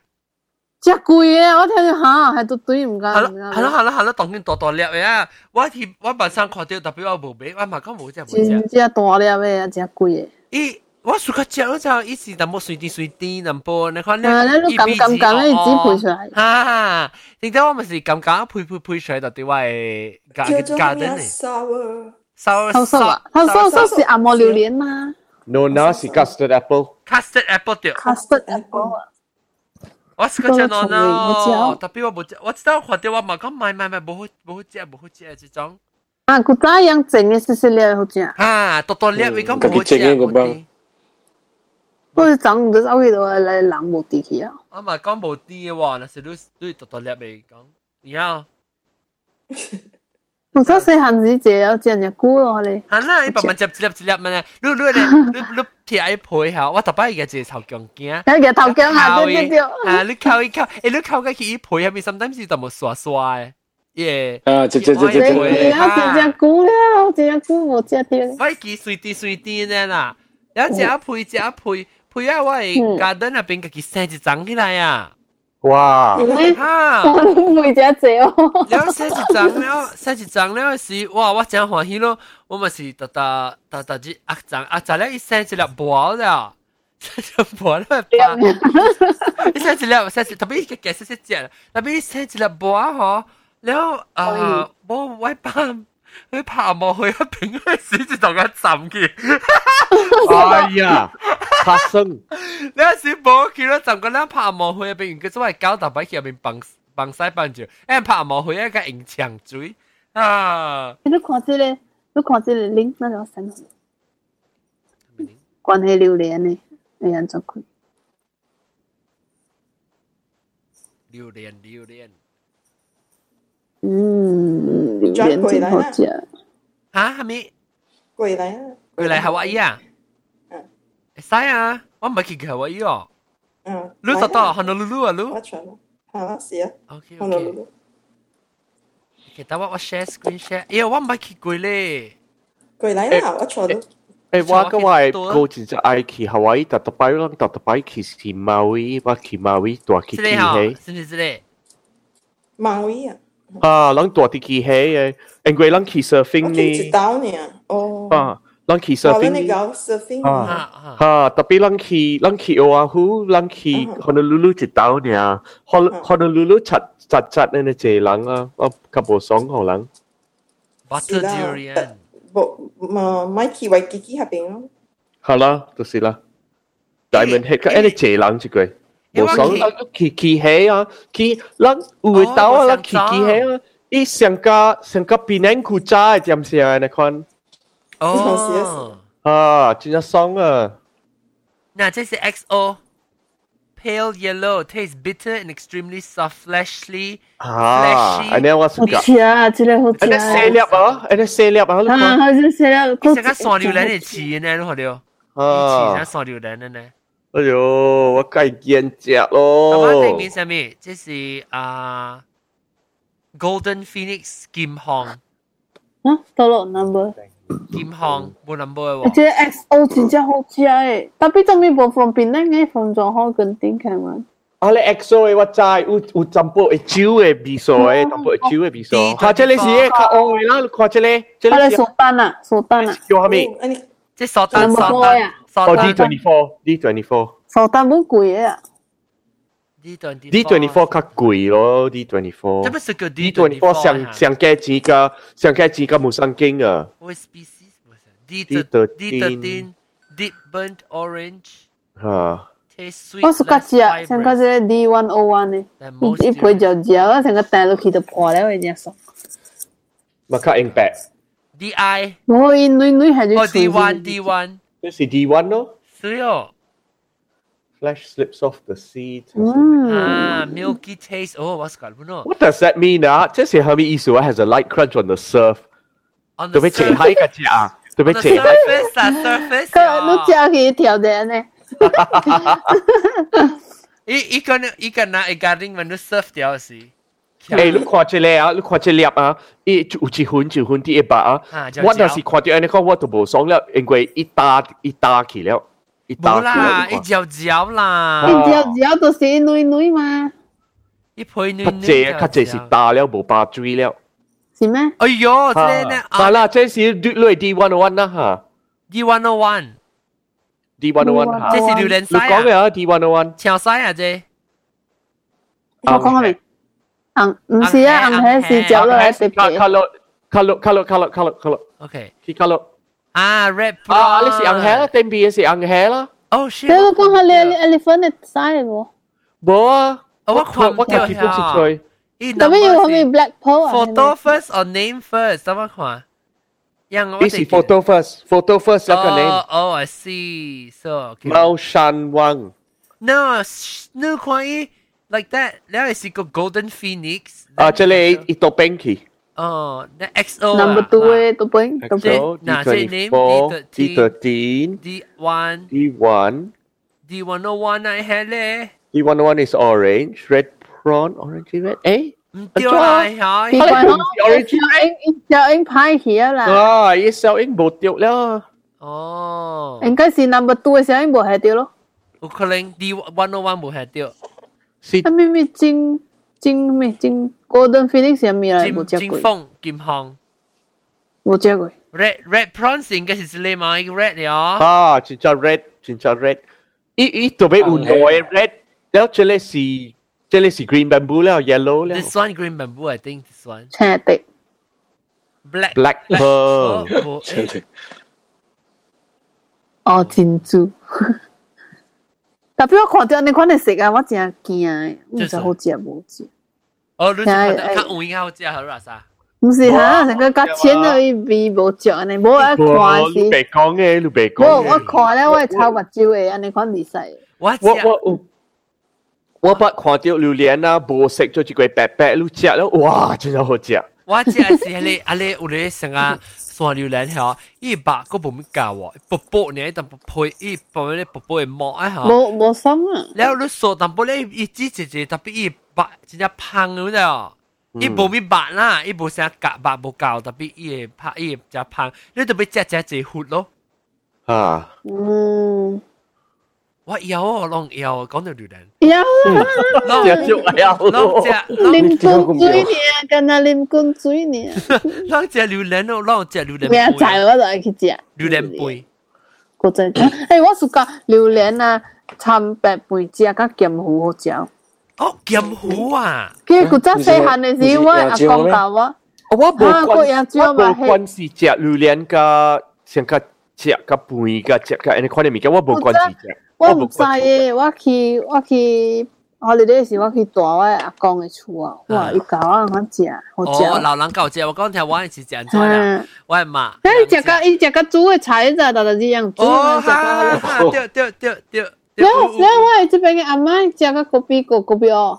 只贵嘅，我听到吓系都对唔紧。系咯系咯系咯系咯，当然大大粒嘅啊！我去我晚上看到，特别我冇买，我嘛讲冇只冇只。真正大粒嘅，只贵嘅。咦？ 我暑假食嗰就以前淡薄水啲水啲，淡薄你看咧，你咁咁咁你只配出嚟。哈，点解我咪是咁咁配配配出嚟，到底我系加加啲嚟。sour sour sour 啊，它 sour sour 是阿摩榴莲吗？No，那是 custard apple。custard apple 对。custard apple 啊。我是个只喏喏，特别我冇，我知道看到我嘛讲买买买，冇好冇好食冇好食这种。啊，古早样整嘅是是了好食。啊，多多粒你讲冇好食。 不过整唔到手去到嚟冷冇啲去啊！啊嘛讲冇啲嘅喎，那是你你独独粒嚟讲，然后。唔使细汉时就有只只菇咯，你。系啦，你慢慢接一粒一粒咩？你你你你你贴喺配下，我特摆而家就头强惊。有嘅头强啊，对对对。啊，你靠一靠，诶，你靠嘅去配下面，sometimes 是就冇刷刷嘅。耶！啊，只只只只只。有只只菇咧，只只菇冇只啲。我记水啲水啲咧啦，有只配只配。 配啊！我系 garden 入边嘅生一张起来啊！哇！哈！每只只哦。了生一张了，生一张了是哇！我真欢喜咯！我咪是特特特特只压张压张咧，一生一粒薄了，生一粒薄了吧？一生一粒生一特别一个嘅细细只，特别生一粒薄嗬，然后啊，我我帮。 你爬望去一边嗰时就同佢浸嘅。哎呀，发生！你有时冇见到浸嗰两爬望去一边，佢所谓胶搭摆喺入边绑绑晒绑住，诶爬望去一个硬墙嘴啊！你看这个，你看这个零那条神，关系榴莲呢？你人做佢。榴莲，榴莲。 嗯，榴莲真好食。吓，系咪？过嚟啊！过嚟夏威夷啊？嗯。使啊，我唔系去夏威夷哦。嗯。你到到 Honolulu 啊？你？我全咯。系是啊。OK OK。其实我我 share screen share，哎呀，我唔系去过咧。过嚟啊！我坐到。诶，我嗰位高真系爱去夏威夷，特特摆啷特特摆去是马威，我去马威大去去起。是唔是咧？马威啊！ 啊，人大啲机器嘅，因为人去 surfing 呢，知道呢，哦，啊，人去 surfing，你搞 surfing 啊，啊，特别人去人去奥阿湖，人去 Honolulu 知道呢，Honolulu 柒柒柒呢只人啊，我较无爽好人。Butter durian，不，唔，咪去维基基下边咯。好啦，就是啦，Diamond Head，诶，你只人一句。 无爽啊！去去起啊，去咱有会到啊，咱去去起啊，伊上加上加比咱古早嘅点先啊？你看，哦，啊，真系爽啊！嗱，这是 XO。Pale yellow, tastes bitter and extremely soft, fleshly. 啊，安尼我是好食啊，这个好食。安尼细粒啊，安尼细粒啊，啊，好似细粒。你成个 山榴莲嘅刺呢？你看到？啊，刺成山榴莲嘅呢？哎呦，我改见食咯。我对面上面，这是啊 Golden Phoenix 金项。啊，到落 number。金项冇 number 喎。这 XO 真正好食诶，特别做咩无方便咧？嘅方状好跟顶看嘛。啊，你 XO 诶，我知有有淡薄诶酒诶味素诶，淡薄诶酒诶味素。吓，这里是诶较红诶啦，看这里。这里苏丹啊，苏丹啊。叫啥物？即苏丹，苏丹。 哦，D24，D24。蘇丹好貴啊！D24，D24 較貴咯，D24。做乜食個 D24？上上街幾個，上街幾個冇神經啊！D13，D13，Deep burnt orange。嚇！我是嗰隻啊，像嗰隻 D101 咧，一一杯就只，我成個帶落去就破咧，我真爽。咪較硬白。D I。我因女女係最。哦，D1，D1。It's the D1 no? 3요. Flesh slips off the seed. Mm. Ah, milky taste. Oh, what's 갈분어? What does that mean? Ah, this is Hermie Isua has a light crunch on the surf. On the ah. surface. on <laughs> the surface. surface. surface. 伊伊敢若伊敢若会家庭，阮都 serve 掉是。诶，你看这个啊，你看这粒啊，伊有一分一分啲一百啊，我若是看到安尼讲，我都无爽了，因为一打一打去了，一打啦，一嚼嚼啦，一嚼嚼就是女女嘛，一配女女，较济较济是打了无把追了，是咩？哎呦，这呢？系啦，这是类 D one one 啦吓，D one one。D one one 这是榴莲西啊！你讲嘅啊，D one one 潮西啊，这我讲系 咪？红唔是啊，红系是嚼落嚟特别。color color color color color color。 OK。去 color。啊，red。啊，你是红虾啦，对面是红虾啦。 Oh shit！你讲系你 elephant 嘅 size 冇？冇啊，我看我睇见出嚟。特别要系咪 black pearl 啊？Photo first or name first？怎么看？This is photo first, photo first 那个 name. Oh, I see. So, okay. Mao Shan Wang. No, no 看伊 like that. Now I see Golden Phoenix. Actually, uh, ito Penki. Oh, the XO. Number two, ah, eh, ito po yung. XO, D24, nah, name, D13, D1, D1, D101 na hele. D101 is orange, red prawn, orange red. Eh? Hindi ko ai hỏi. Thì còn không, sao anh phải hiểu là. À, ý sao anh bột tiêu lắm. Ồ. Anh cái gì number 2 sao anh bột hệ tiêu lắm. Có thể D101 bột hệ tiêu. 是啊咩咩金金咩金 Golden Phoenix 有咩嚟？冇食過。金鳳金鳳冇食過。Red Red prawns 應該是之類嘛，一個 red 嚟哦。啊，真叫 red，真叫 red。伊伊特別有兩個 red，然後這裡是這裡是 green bamboo 了，yellow 了。This one green bamboo, I think this one。青的。Black Black pearl。青的。哦，珍珠。<laughs> 代表看到安尼款的食啊，我真惊，唔是好食无食。哦，你讲看乌蝇啊，好食还是啥？唔是哈，那个加钱落去味无，无我看是。别讲诶，你别讲。我我看了，我超目睭诶，安尼款比赛。我我我，我不看到榴莲啦，无食就几块白白你食了，哇，真好食。我食是安尼，安尼咧想啊。山榴莲吼，伊把个不咪教我，薄薄呢，但薄配伊薄咧薄薄的毛啊哈。无无爽啊！然后你说淡薄咧，伊只只只特别伊把真正芳了了。伊无咪白啦，伊无啥夹白无教，特别伊拍伊只芳，你特别只只只活咯。啊。嗯。我有我拢有讲到榴莲。有。只只有。拢只。啉滚水呢？跟那啉滚水呢？拢只榴莲咯，拢只榴莲。明仔我就爱去食。榴莲杯。嗰阵，诶，我暑假榴莲啊，参白杯食甲咸糊好食。哦，咸糊啊！佢嗰阵细汉嘅时，我阿公教我。我无关，我无关是食榴莲甲像甲食甲杯甲食甲安尼款嘅物件，我无关是食。 我唔知诶，我去我去 holiday 時，我去住我阿公嘅厝啊，哇！伊教我肯食，好食。哦，老人教食，我講聽我係是食做啦，我係嘛。誒，食個伊食個煮嘅菜咋，就就這樣煮。哦，對對對對。你你我系这边嘅阿妈食个嗰边个嗰边哦。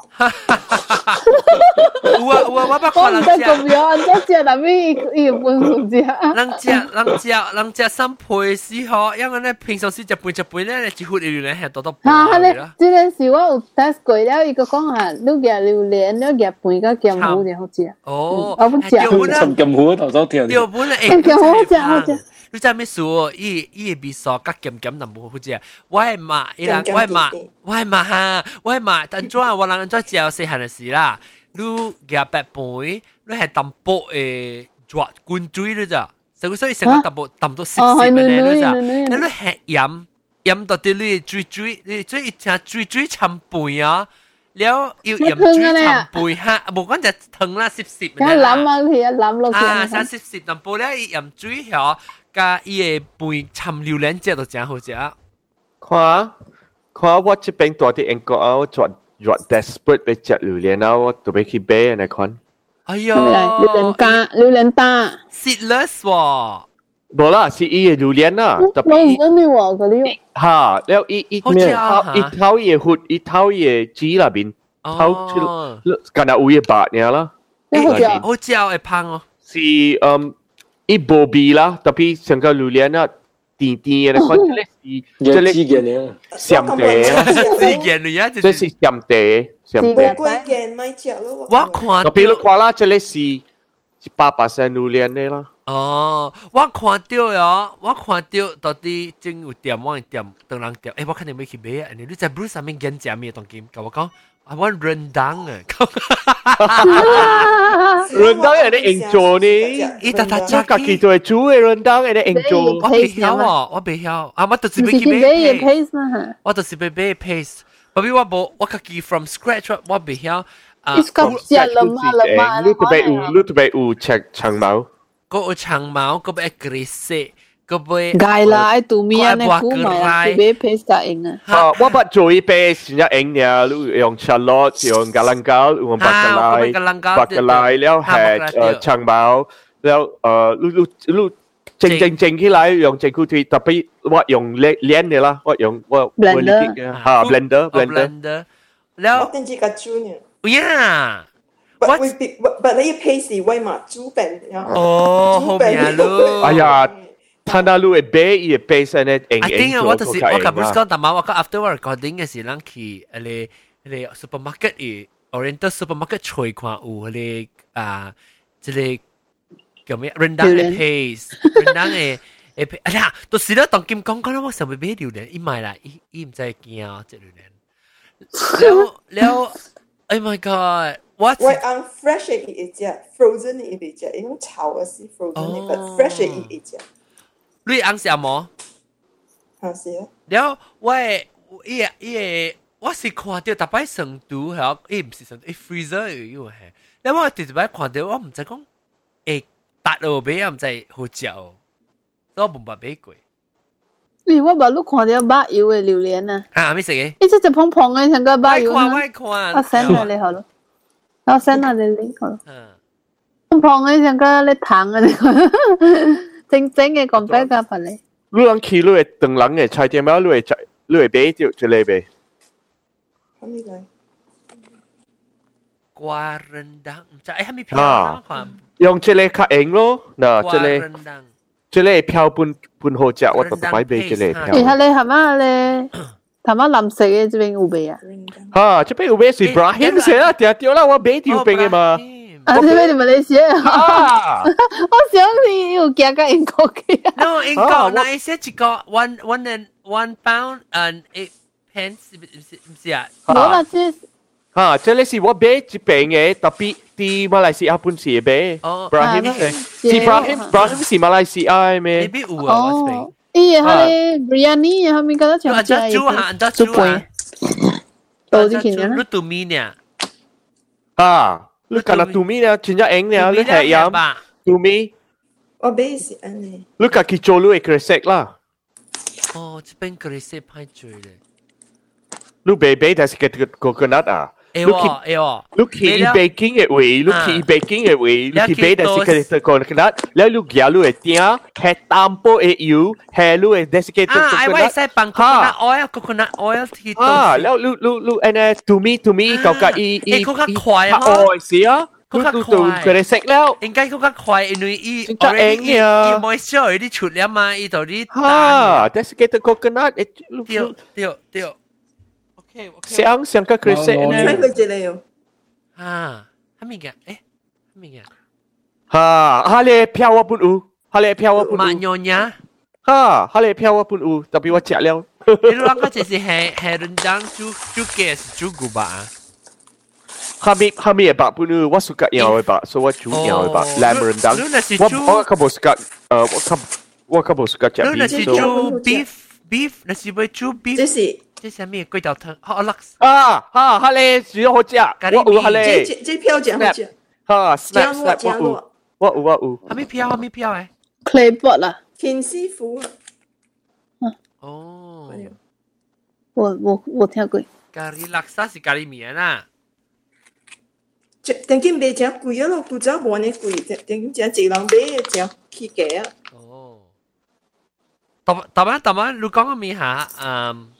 有啊有啊，我捌看人食。我唔知嗰边哦，我食那边伊本唔食。人食人食人食三倍时候，因为咧平常时食半食半咧，一碗榴莲系多多半啦。吓！呢这个是我有 test 过了，伊个讲下，你夹榴莲，你夹半个咸糊就好食。哦，我唔食。寻咸糊头先听。条本诶，咸糊好食好食。 你知咩事喎？伊伊嘅味素甲咸咸淡薄好食。我系妈，伊人我系妈，我系妈哈，我系妈。但做啊，我人做食细汉嘅事啦。你夹白盘，你系淡薄诶热滚水你咋？所以所以成个淡薄淡到湿湿嘅咧，你咋？你你系盐盐到啲你水水，你水一只水水参半啊！แล้ว要盐水参半吓，无讲就藤啦，湿湿。一揽啊，佢一揽落去。啊，三湿湿，淡薄咧盐水嗬。 加伊嘅飯掺榴蓮汁就真好食。看，看我這邊住佇英國啊，我轉轉 desperate 要食榴蓮啊，我特別去買安尼款。哎呦，榴蓮乾，榴蓮乾，seedless 喎。無啦，是伊嘅榴蓮啊，特別。我真係喎，嗰啲。哈，了伊伊咩？伊頭伊嘅血，伊頭伊嘅籽內邊，頭出，干那有一白爾啦。你好食？好食會芳哦。是嗯。ibu bila tapi sangka Luliana tintin ada kau jelas si jelas si gene siam teh si gene ya jelas si siam teh siam teh gua kan mai jiao tapi lu kuala jelas si si papa sen Luliana lah 食咯。我看，我比如看啦，这里是是八八三榴莲的啦。哦，我看到哟，我看到到底真有店，我店当人店，诶，我肯定要去买啊！你你在 Bruce 上面跟食咩东西？跟我讲。I want rendang 啊！rendang 系你应做呢？伊特特只家己做煮嘅 rendang 系你应做。我未晓啊，我未晓啊！我就是要去买 paste 嘛。我就是要买 paste。不过我无，我家己 from scratch，我未晓。啊，你食了嘛了嘛？你特别有， có chẳng máu có bé grise có bé gai lại tụi mía này cũng mà bé bé sa anh à ha wa bắt chơi bé xin ya anh nè lu 用 Charlotte dùng galangal dùng bạc lại bạc lại แล้ว hệ chẳng máu แล้วเอ่อลูลูลูจริงจริงจริงที่ไรยองจริงคู่ทีแต่ไปว่าอย่างเลี้ยนเนี่ยละว่าอย่างว่าเบลนเดอร์ฮะเบลนเดอร์เบลนเดอร์แล้วจริงกับจูเนี่ย yeah. What? 會別別你要 pace 威嘛煮餅哦，好命咯！哎呀，攤到路嘅背也 pace 呢，硬硬做。I think 我就是我咁唔講，但係我講 after recording 嘅時，咱去誒誒 supermarket 嘅 Oriental supermarket 吹看有嗰個啊，即係叫咩？rendang 嘅 pace，rendang 嘅誒 pace，哎呀，到時咧當金講講啦，我上邊俾榴蓮，伊買啦，伊伊唔知驚啊，即榴蓮。了了，Oh my God！我我按 fresh 嘅一只，frozen 嘅一只，因为炒嘅是 frozen 嘅，but fresh 嘅一只。你昂什么？啊是啊。了我伊伊我是看到逐摆成都系，伊唔是成都，伊 freezer 有系。了我第一摆看到，我唔知讲会搭落尾，唔知好食哦。所以我冇买买过。咦，我冇看到白油嘅榴莲啊！啊，咩食嘅？一只只胖胖嘅，成个白油啊！我看，我 send 下你好咯， 我 send 下你 link 好咯。嗯，胖胖嘅成个你糖啊！你正正嘅讲俾家朋你。你谂起你系等人嘅菜店啊？你系你系俾条之类嘅。咩嚟？瓜 rendang 唔知系咪漂亮款？用这类较硬咯，嗱，这类这类漂半半好食，我特别买俾这类漂。而系你系嘛咧？ Tama lam sege tu ping ube ya. Ha, tu ping ube si Ibrahim se lah. Dia dia lah, wah oh, beti tu ping ma. À, thế bên Malaysia à. Tôi tưởng thì có kia cái Anh Quốc kia. No, Anh Quốc, nó Asia chỉ có one one and one pound and eight pence, không phải à? Không là chứ. Ha, chứ lấy gì wah beti chỉ ping ấy, tapi di Malaysia pun si e be. Oh, Ibrahim, <laughs> si Ibrahim, Ibrahim si Malaysia ai me. Maybe u. Oh. 是马来西亚咩？未必有啊，我食。咦，系 biryani，系咪觉得长只？猪啊，猪啊。到啲见嘅。你做咩呢？啊！你看那 to me 呢，真正硬呢，你系饮 to me。我俾是安尼。你家己做你会 crescent 啦。哦，这边 crescent 派做咧。你买买但是个 coconut 啊。 E o, e o. Luki i baking e we, Luki i baking e we, Luki be da secret kon klat. La lu gya lu e tia, he tampo e you, he lu e desiccated coconut. Ah, I want say pang coconut oil, coconut oil ti to. Ah, la lu lu lu and uh, to me to me ah. kau ka E i. E kau khoai kwai ha. Oh, sia. Kau ka kwai. Kau dah sek lau. Ingai kau ka kwai ini i already i moisture already chut liao ma i to di. Ha, desiccated coconut. Tio, tio, tio. 想想个 Chris 呢？睇佢只嚟啊！哈明嘅，诶，哈明嘅，哈，哈咧票我不如，哈咧票我不如。慢用呀，哈，哈咧票我不如，特别我吃了。你 orang kan jadi hai hai rendang cu cu kes cu guba. Kami kami eh. ya pak punu, wa suka yang awak pak, so wa cu yang awak pak. Lam oh, rendang. Lu nasi cu. Wa kau suka, wa kau wa kau suka cak beef. Lu nasi cu beef, beef nasi cu beef. Jadi 是。即系咩龟头汤？好辣啊！哈，哈咧煮好食，我有哈咧。这这票真好食。哈，snap snap 我有，我有我有。系咪票？系咪票诶？Claypot 啦。田师傅啊。哦。我我我听过。咖喱辣沙是咖喱面啊。等紧卖真贵啊咯，古早冇呢贵，等紧真一人买真起价啊。哦。特特晚特晚，你讲个咩下？嗯。บ่ว่าไปมือลองนะสิว่า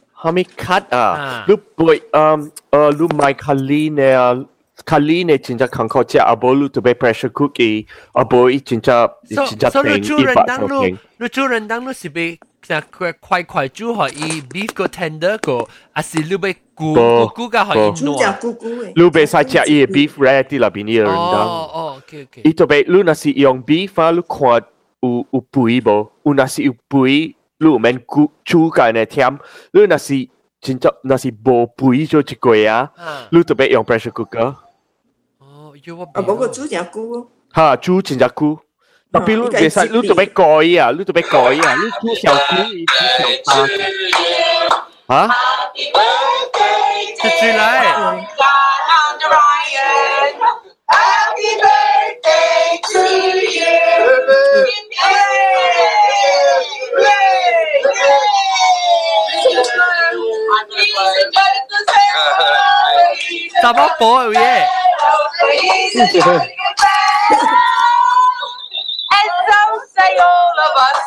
Hamikat à, lúc buổi um uh, ờ mai Kali nè Kali nè chính ra khăn khó chả à bố lúc tụi bé pressure cookie à bố ý chính ra chính ra tiền ý bạc cho tiền lúc chú rèn đang lúc sì bé là quay quay chú hỏi ý beef go tender go à sì lúc bé cú cú cú hỏi ý nọ lúc bé sai chả ý beef ready là bên ý e rèn đang oh ok ok ý tụi bé lúc nà sì yong beef à lúc quạt u u bùi bò u nà sì u bùi 你唔免煮煮紧嘅甜。你若是真正若是无肥做一个啊，你特别用 pressure cooker。哦，要我啊，嗰个煮只咕。吓，煮真只咕。Tapi lu biasa lu tu baik koi ya, lu tu baik koi ya, lu tu xiao ku, tu xiao ta. 哈？出去来。Happy birthday to you. Tava po, yeah. and so say all of us.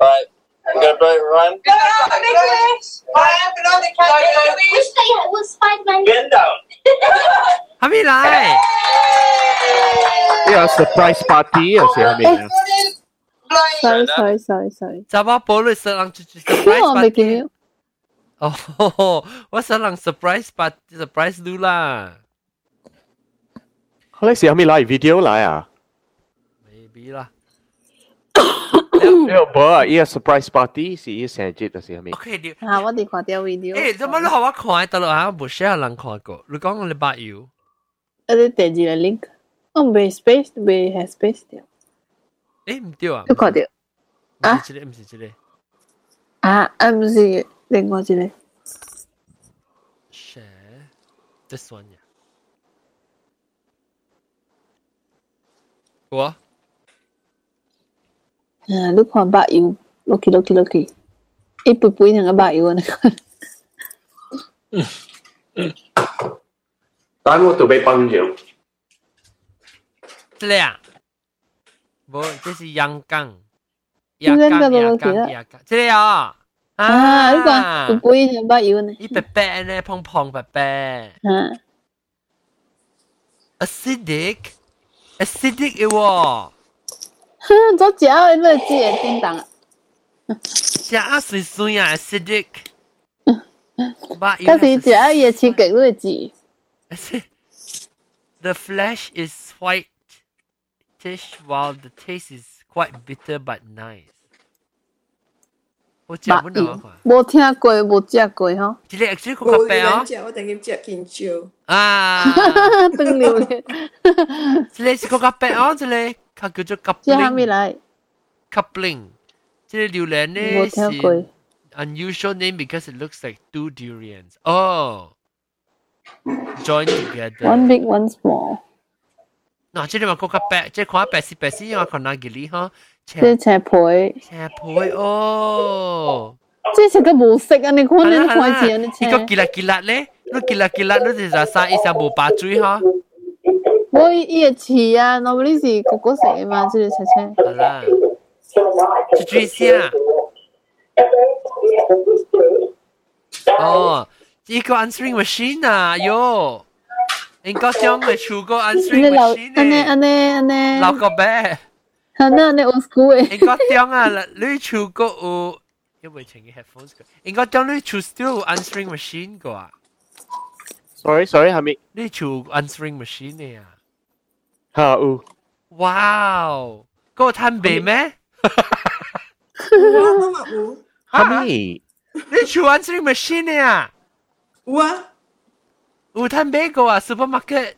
I'm gonna play Ryan. Good on, Nicholas. Ryan, I on, Nicholas. Wish was Spider-Man. Get down. Ami lại. Yeah, surprise party ya. Sorry, sorry, sorry, sorry. Surprise party. 未见到。哦，<laughs> 我实人 surprise party surprise 你啦。你时系咪来 video 来啊？Maybe 啦。有冇啊？依个 surprise party 是依成节嘅时系咪？OK，你啊，我哋看掉 video。诶，怎么你学我看得落啊？冇 share 人看过。你讲你八友。诶，你订住个 link。我未 space 未系 space 掉。诶，唔掉啊？都看掉。啊？唔是呢？唔是呢？啊？啊？唔是 另外一个。Share this one 呀。我。啊！你看白油，lucky lucky lucky，一杯杯那个白油啊！你看。但我都被帮咗。这里啊，不，这是阳刚，阳刚，阳刚，阳刚，这里啊， 啊，你讲不杯那白油呢？一白白呢，胖胖白白。嗯。acidic，acidic 嘅喎。哼，做食嘅你知嘅叮当。食啊水水啊，acidic。但是食嘢刺激你知。The flesh is whitish while the taste is quite bitter but nice. 我食乜嘢？冇听过，冇食过嗬。一个actually 个咖啡哦。我等佢食见少。啊，等了咧。一个是个咖啡哦，一个佢叫做 coupling。即系咪嚟？coupling，即系榴莲咧是 <laughs> <laughs> unusual name because it looks like two durians. Oh. join together. One big, one small. 嗱，即系话嗰个白，即系看白丝白丝，我看那几哩嗬。 即系斜皮。斜皮哦。即系个冇色啊！你看你看字啊！你呢个吉辣吉辣咧，你吉辣吉辣，你就就生一声冇把嘴嗬。我伊个词啊，我呢是哥哥食嘅嘛，即系斜斜。好啦，就追下。哦。呢个 answering machine 啊，哟，应该将佢出个 answering machine 咧。安尼安尼安尼。老个bé。 安尼安尼 old school 嘅。应该将啊，你出个有，因为前嘅 headphones 嘅，应该将你出 still answering machine 个啊。 Sorry sorry 系咪？你出 answering machine 嘅啊？吓有。哇！嗰个摊鼻咩？系咪？你出 answering <laughs> machine 嘅啊？有啊，有摊买过啊，supermarket。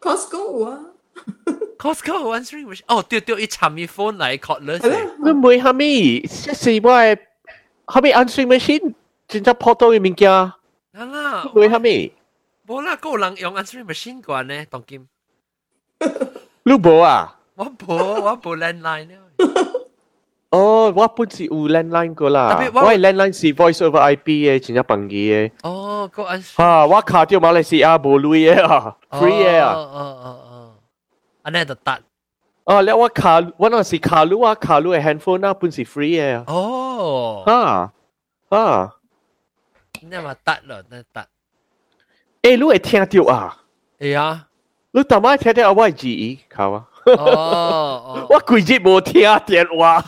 Costco 有啊。 Costco 有 answering machine。哦，对对，一插咪 phone 嚟 cordless。你唔会系咪？即系我系系咪 answering machine 真正破到嘅物件？系啦。唔会系咪？冇啦，嗰个人用 answering machine 个呢，当剑。你冇啊？我冇，我冇 landline 呢。 哦，我本是有 landline 个啦，我系 landline 是 voice over IP 嘅，真系bằng gì 嘅。哦，个安。吓，我卡掉马来西亚冇镭嘅啊，free 嘅啊。 安尼就得。啊，你我卡，我那是卡路啊，卡路嘅 handphone 那本是 free 嘅。哦。啊啊。你嘛得咯，你得。誒，你會聽到啊？會啊。你頭先聽到我嘅字，好啊。哦，我鬼日冇聽電話，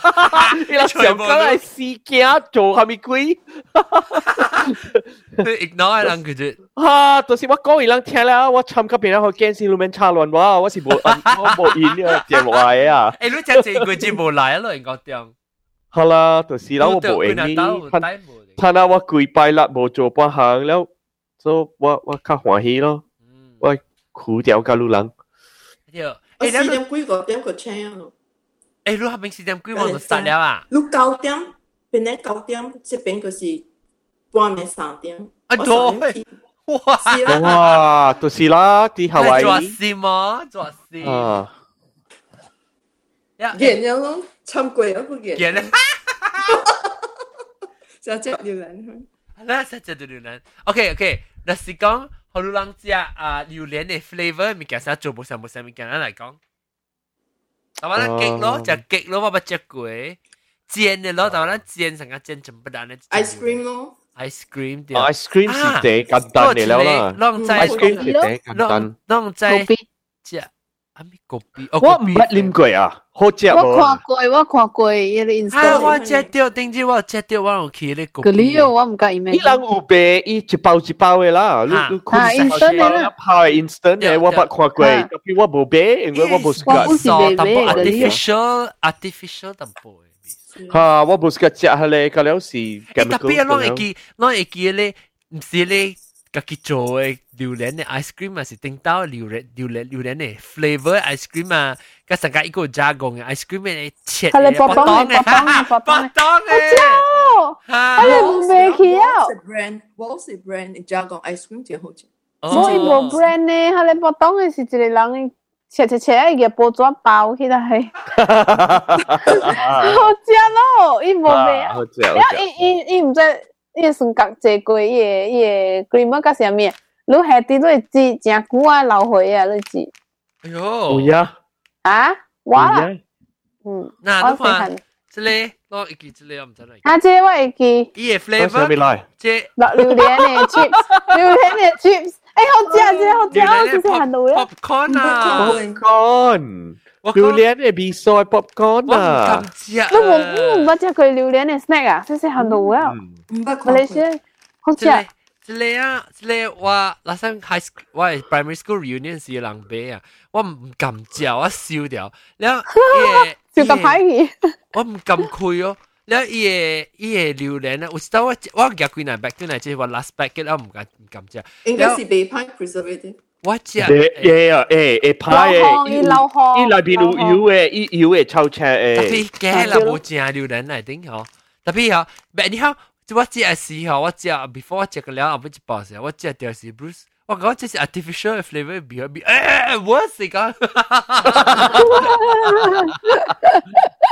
你那上過來死驚做蝦米鬼？你 ignore 人佢啫。哈，就是我講伊人聽啦，我參加別人去見是路面插亂話，我是冇我冇應呢個電話啊。誒，你真正鬼日冇來咯，人講點？好啦，就是啦，我冇應呢。他那我跪拜啦，冇做半行了，所以我我較歡喜咯，我苦掉加路人。對。我四点几个点个车咯。诶，你系咪四点几我就杀了啊？你九点，边咧九点，这边个是半夜三点。啊，多哇！哇，就是啦，啲夏威夷。做事嘛，做事。啊。演咗咯，参鬼啊，佢演。演咧。就只榴莲。啦，就只榴莲。OK OK，嗱是讲。 好多人食啊榴莲嘅 flavor 物件，实做冇上冇上物件嚟讲。但系咧激咯，就激咯，我不食过。煎嘅咯，但系咧煎成个煎全部蛋咧。ice cream 咯，ice cream 啲。ice cream 是第简单嘅啦。浪仔 ice cream 是第简单。浪仔食。 阿咪嗰边，我唔捌啉过啊，好食无？我看过，我看过伊个 Instagram。我食到，顶住我食到，我有去咧嗰边。嗰啲我唔介意咩？伊人有卖伊一包一包嘅啦，你你看 instant 嘅泡 instant 嘅，我捌看过，特别我冇买，因为我冇时间。我是未买，artificial artificial 淡薄。吓，我冇时间食下咧，嗰了是。特别我会记，我会记咧，唔是咧。家己做嘅 榴莲嘅 ice cream 啊，是顶到榴莲榴莲榴莲嘅 flavor ice cream 啊，加上加一个加工嘅 ice cream 嘅切嘅薄当嘅，薄当嘅，吓，你唔未去啊？我是 brand，我是 brand 加工 ice cream 最好食。我伊无 brand 呢，吓你薄当嘅是一个人切切切伊个包装包起来，好食咯，伊无卖啊，伊伊伊唔知。伊个算角坐过，伊个伊个 cream 甲啥物？ 你下啲都煮真久啊，老岁啊，你煮。哎呦，有呀。啊，我啦。嗯，嗱，你看，这里我会记，这里我唔知嚟。啊，这我会记。伊个 flavor，这榴莲嘅 chips，榴莲嘅 chips，诶，好食，这好食，我之前行到啦。 popcorn 啊，popcorn。榴莲嘅味素 popcorn 啊！你冇唔冇食过榴莲嘅 snack 啊？细细行到啊！马来西亚好食。 一个啊，一个我那阵 high school，我系 primary school reunion 时人买啊，我唔敢食，我烧掉。然后伊个烧个歹去，我唔敢开哦。然后伊个伊个榴莲咧，我知道我我夹几难 back 对嚟，即系我 last back 嘅，我唔敢唔敢食。应该是被派 preservative。我食诶啊诶诶派诶，伊伊内边有油诶，伊油诶臭车诶。特别嘅啦，冇正榴莲嚟顶嗬。特别嗬，但你好， 我食嘅时候，我食 before 我食个了，后尾一包时，我食掉是 Bruce。我讲这是 artificial flavor 比比诶，我是讲。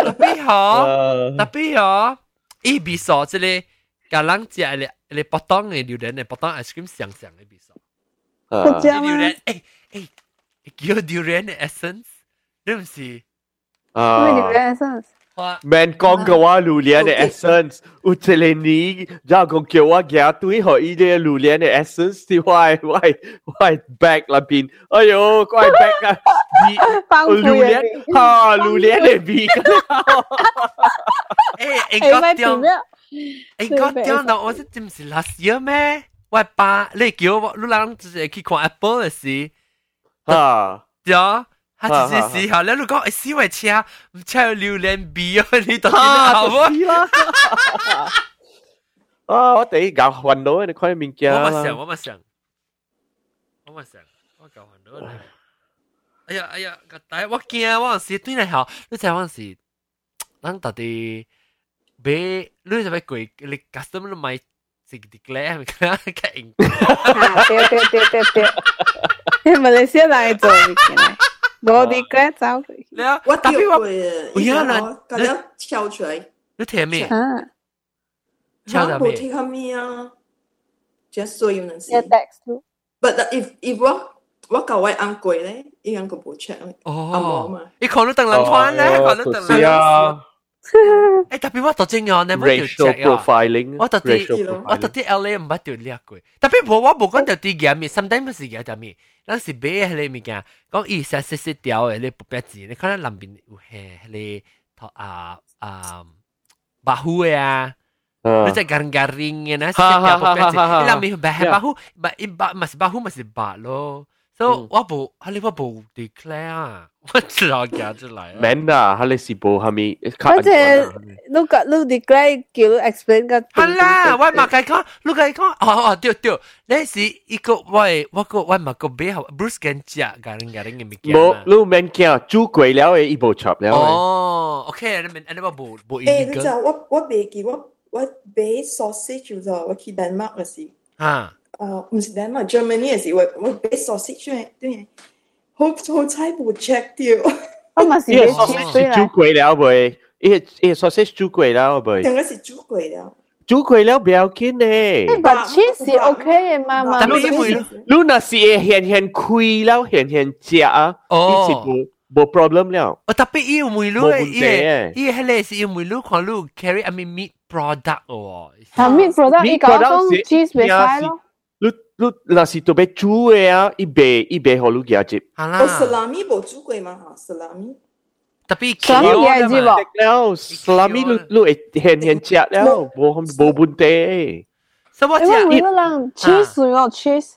特别嗬，特别嗬，伊比索即系个人食嘅你不当嘅榴莲嘅不当 ice cream 上上嘅比索。好食吗？诶诶，叫 durian essence，你唔是？啊，durian essence。 Men con cái wa lu lian de essence u te le ni ja con cái wa gya tui ho i de lu lian de essence. Ti why why why back la pin? Ayo quite back ka bi lu lian ha lu lian de bi eh en got tiang en got tiang da was it dim last year me why ba? Le kyo lu lang zhi ki kwa apple si ha. Ja 他只是时候，你如果诶小位车唔车榴莲味啊，你当然好啊。啊！我第一搞混到你看物件。我咪想，我咪想，我咪想，我搞混到啦。哎呀哎呀，个大我惊，我时对嚟好，你知我时，咱到底买，你就买贵，你 custom 都买。sig declare 咪嘅英。对对对对对，马来西亚人做嘅。 我哋嘅走佢。你啊，我特别我掉过嘅，不要啦我咁样跳出嚟，你听咩？啊，跳到咩？冇听下咩啊？just so you know 有 text 咯。 But if if 我我旧位啱贵咧，依样个冇 check 哦，你看到邓林宽咧，看到邓林。 是啊。诶特别我读正样，你冇条 racial profiling，我特啲我特啲 LA 唔捌条叻过，特别冇我冇讲到啲嘢咪，sometimes 是嘢就咪，当时俾系你物件，讲伊实实实掉嘅你不别字，你可能南边有系你头啊啊巴虎嘅啊。Lu cak garing-garing ya nasi ya apa sih? Ilang mi bah bahu, bah iba mas bahu masih bah lo. So 我冇，你我冇 declare，我知道夹出嚟。免啦，哈你是冇系咪？嗰只你个你 declare 叫你 explain 个。系啦，我咪计讲，你计讲，哦哦对对，你是一个喂，我个我咪个比较 Bruce 跟食garing garing 嘅物件。冇，你免惊，煮贵了嘅伊无插了。哦，OK，你明，你我冇冇意见。诶，你就我我未记我。我买 sausage 就我去丹麦嗰时，啊， 誒唔是丹麥，Germany 嗰時，我我俾 sausage 咧，對，好好彩冇 check 掉。我咪是買 sausage 煮貴了未？伊伊 sausage 煮貴了未？應該是煮貴了。煮貴了不要緊咧。誒，但 cheese 是 OK 嘅嘛嘛。但係你你那是會現現開了，現現食啊，伊是冇。冇 problem 了。我，特別伊有梅露嘅，伊伊迄個是有梅露看露 carry I mean meat product 哦。啊，meat product 伊講講 cheese 袂使咯。你你那是特别煮嘅啊，伊袂伊袂好你夹接。系啦。我 salami 冇煮过嘛吓，salami。特别 salami 系知冇？了，salami 你你会现现食了，冇冇问题。所以我食。因为人 cheese 哦 cheese。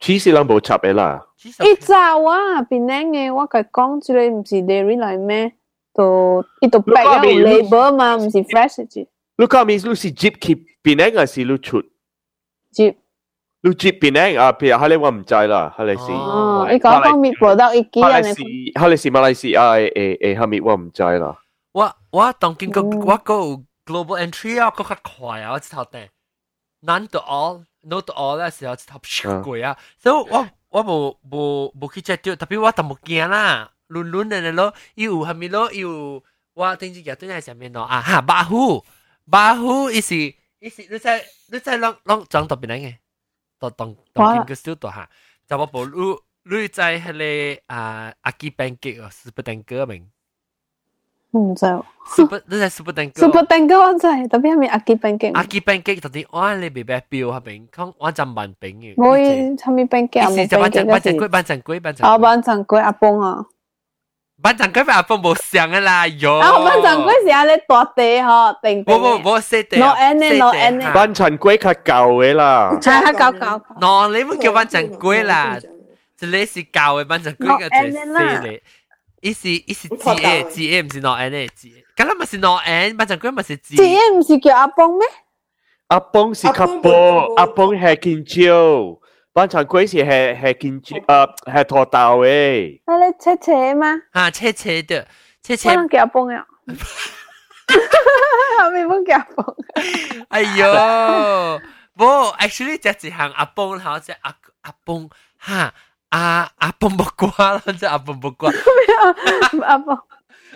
cheese 人冇插嘅啦。伊早啊，边靓嘅，我佢讲之类唔是 dairy 嚟咩？都伊都白有 label 嘛，唔是 fresh 嘅。你讲咪你是 jeep 去边靓还是你出？jeep。 你 jeep 边靓啊？譬如哈你我唔知啦，哈你是。哦，你讲讲 meat product 一几人？哈你是哈你是马来西亚诶诶诶哈咪我唔知啦。我我当见个我个 global entry 啊，个较快啊，我知头顶。None to all, no to all 咧时候头超贵啊，所以我。我无无无去 check 掉，特别我都冇惊啦，乱乱嘅咯，有系咪咯？有我顶住日都喺上面咯啊哈，巴虎巴虎，意思意思，你在你在啷啷装到边嘅？ 到当当见个小度吓，就我无你你在迄个啊阿基班吉哦，是不等个名。唔知。 super 你系 super 蛋糕。 super 蛋糕我知，特别系咪阿基班吉？阿基班吉特啲我你未白标系咪？讲我就问饼嘅。我系咪班吉啊？冇班吉。班阵龟，班阵龟，班阵。啊，班阵龟阿崩啊！ 班阵龟阿崩冇上嘅啦，哟。啊，班阵龟是阿你大地嗬，定定。冇冇冇识地。攞 N 呢，攞 N 呢。班阵龟较旧嘅啦。系系旧旧。喏，你唔叫班阵龟啦，就你是旧嘅班阵龟嘅最犀利。伊是伊是 G A G A 唔是 not N 嘅 G A，咁咪是 not N，班阵龟咪是 G。 G A 唔是叫阿崩咩？阿崩是较薄，阿崩系见招， 班阵龟是系系见招，诶系拖豆嘅。系你切切吗？啊，切切的，切切。可能叫阿崩呀。后面冇叫阿崩。哎呦，冇，actually 只一行阿崩，然后只阿阿崩，哈。阿阿蹦木瓜啦，即系阿蹦木瓜。阿蹦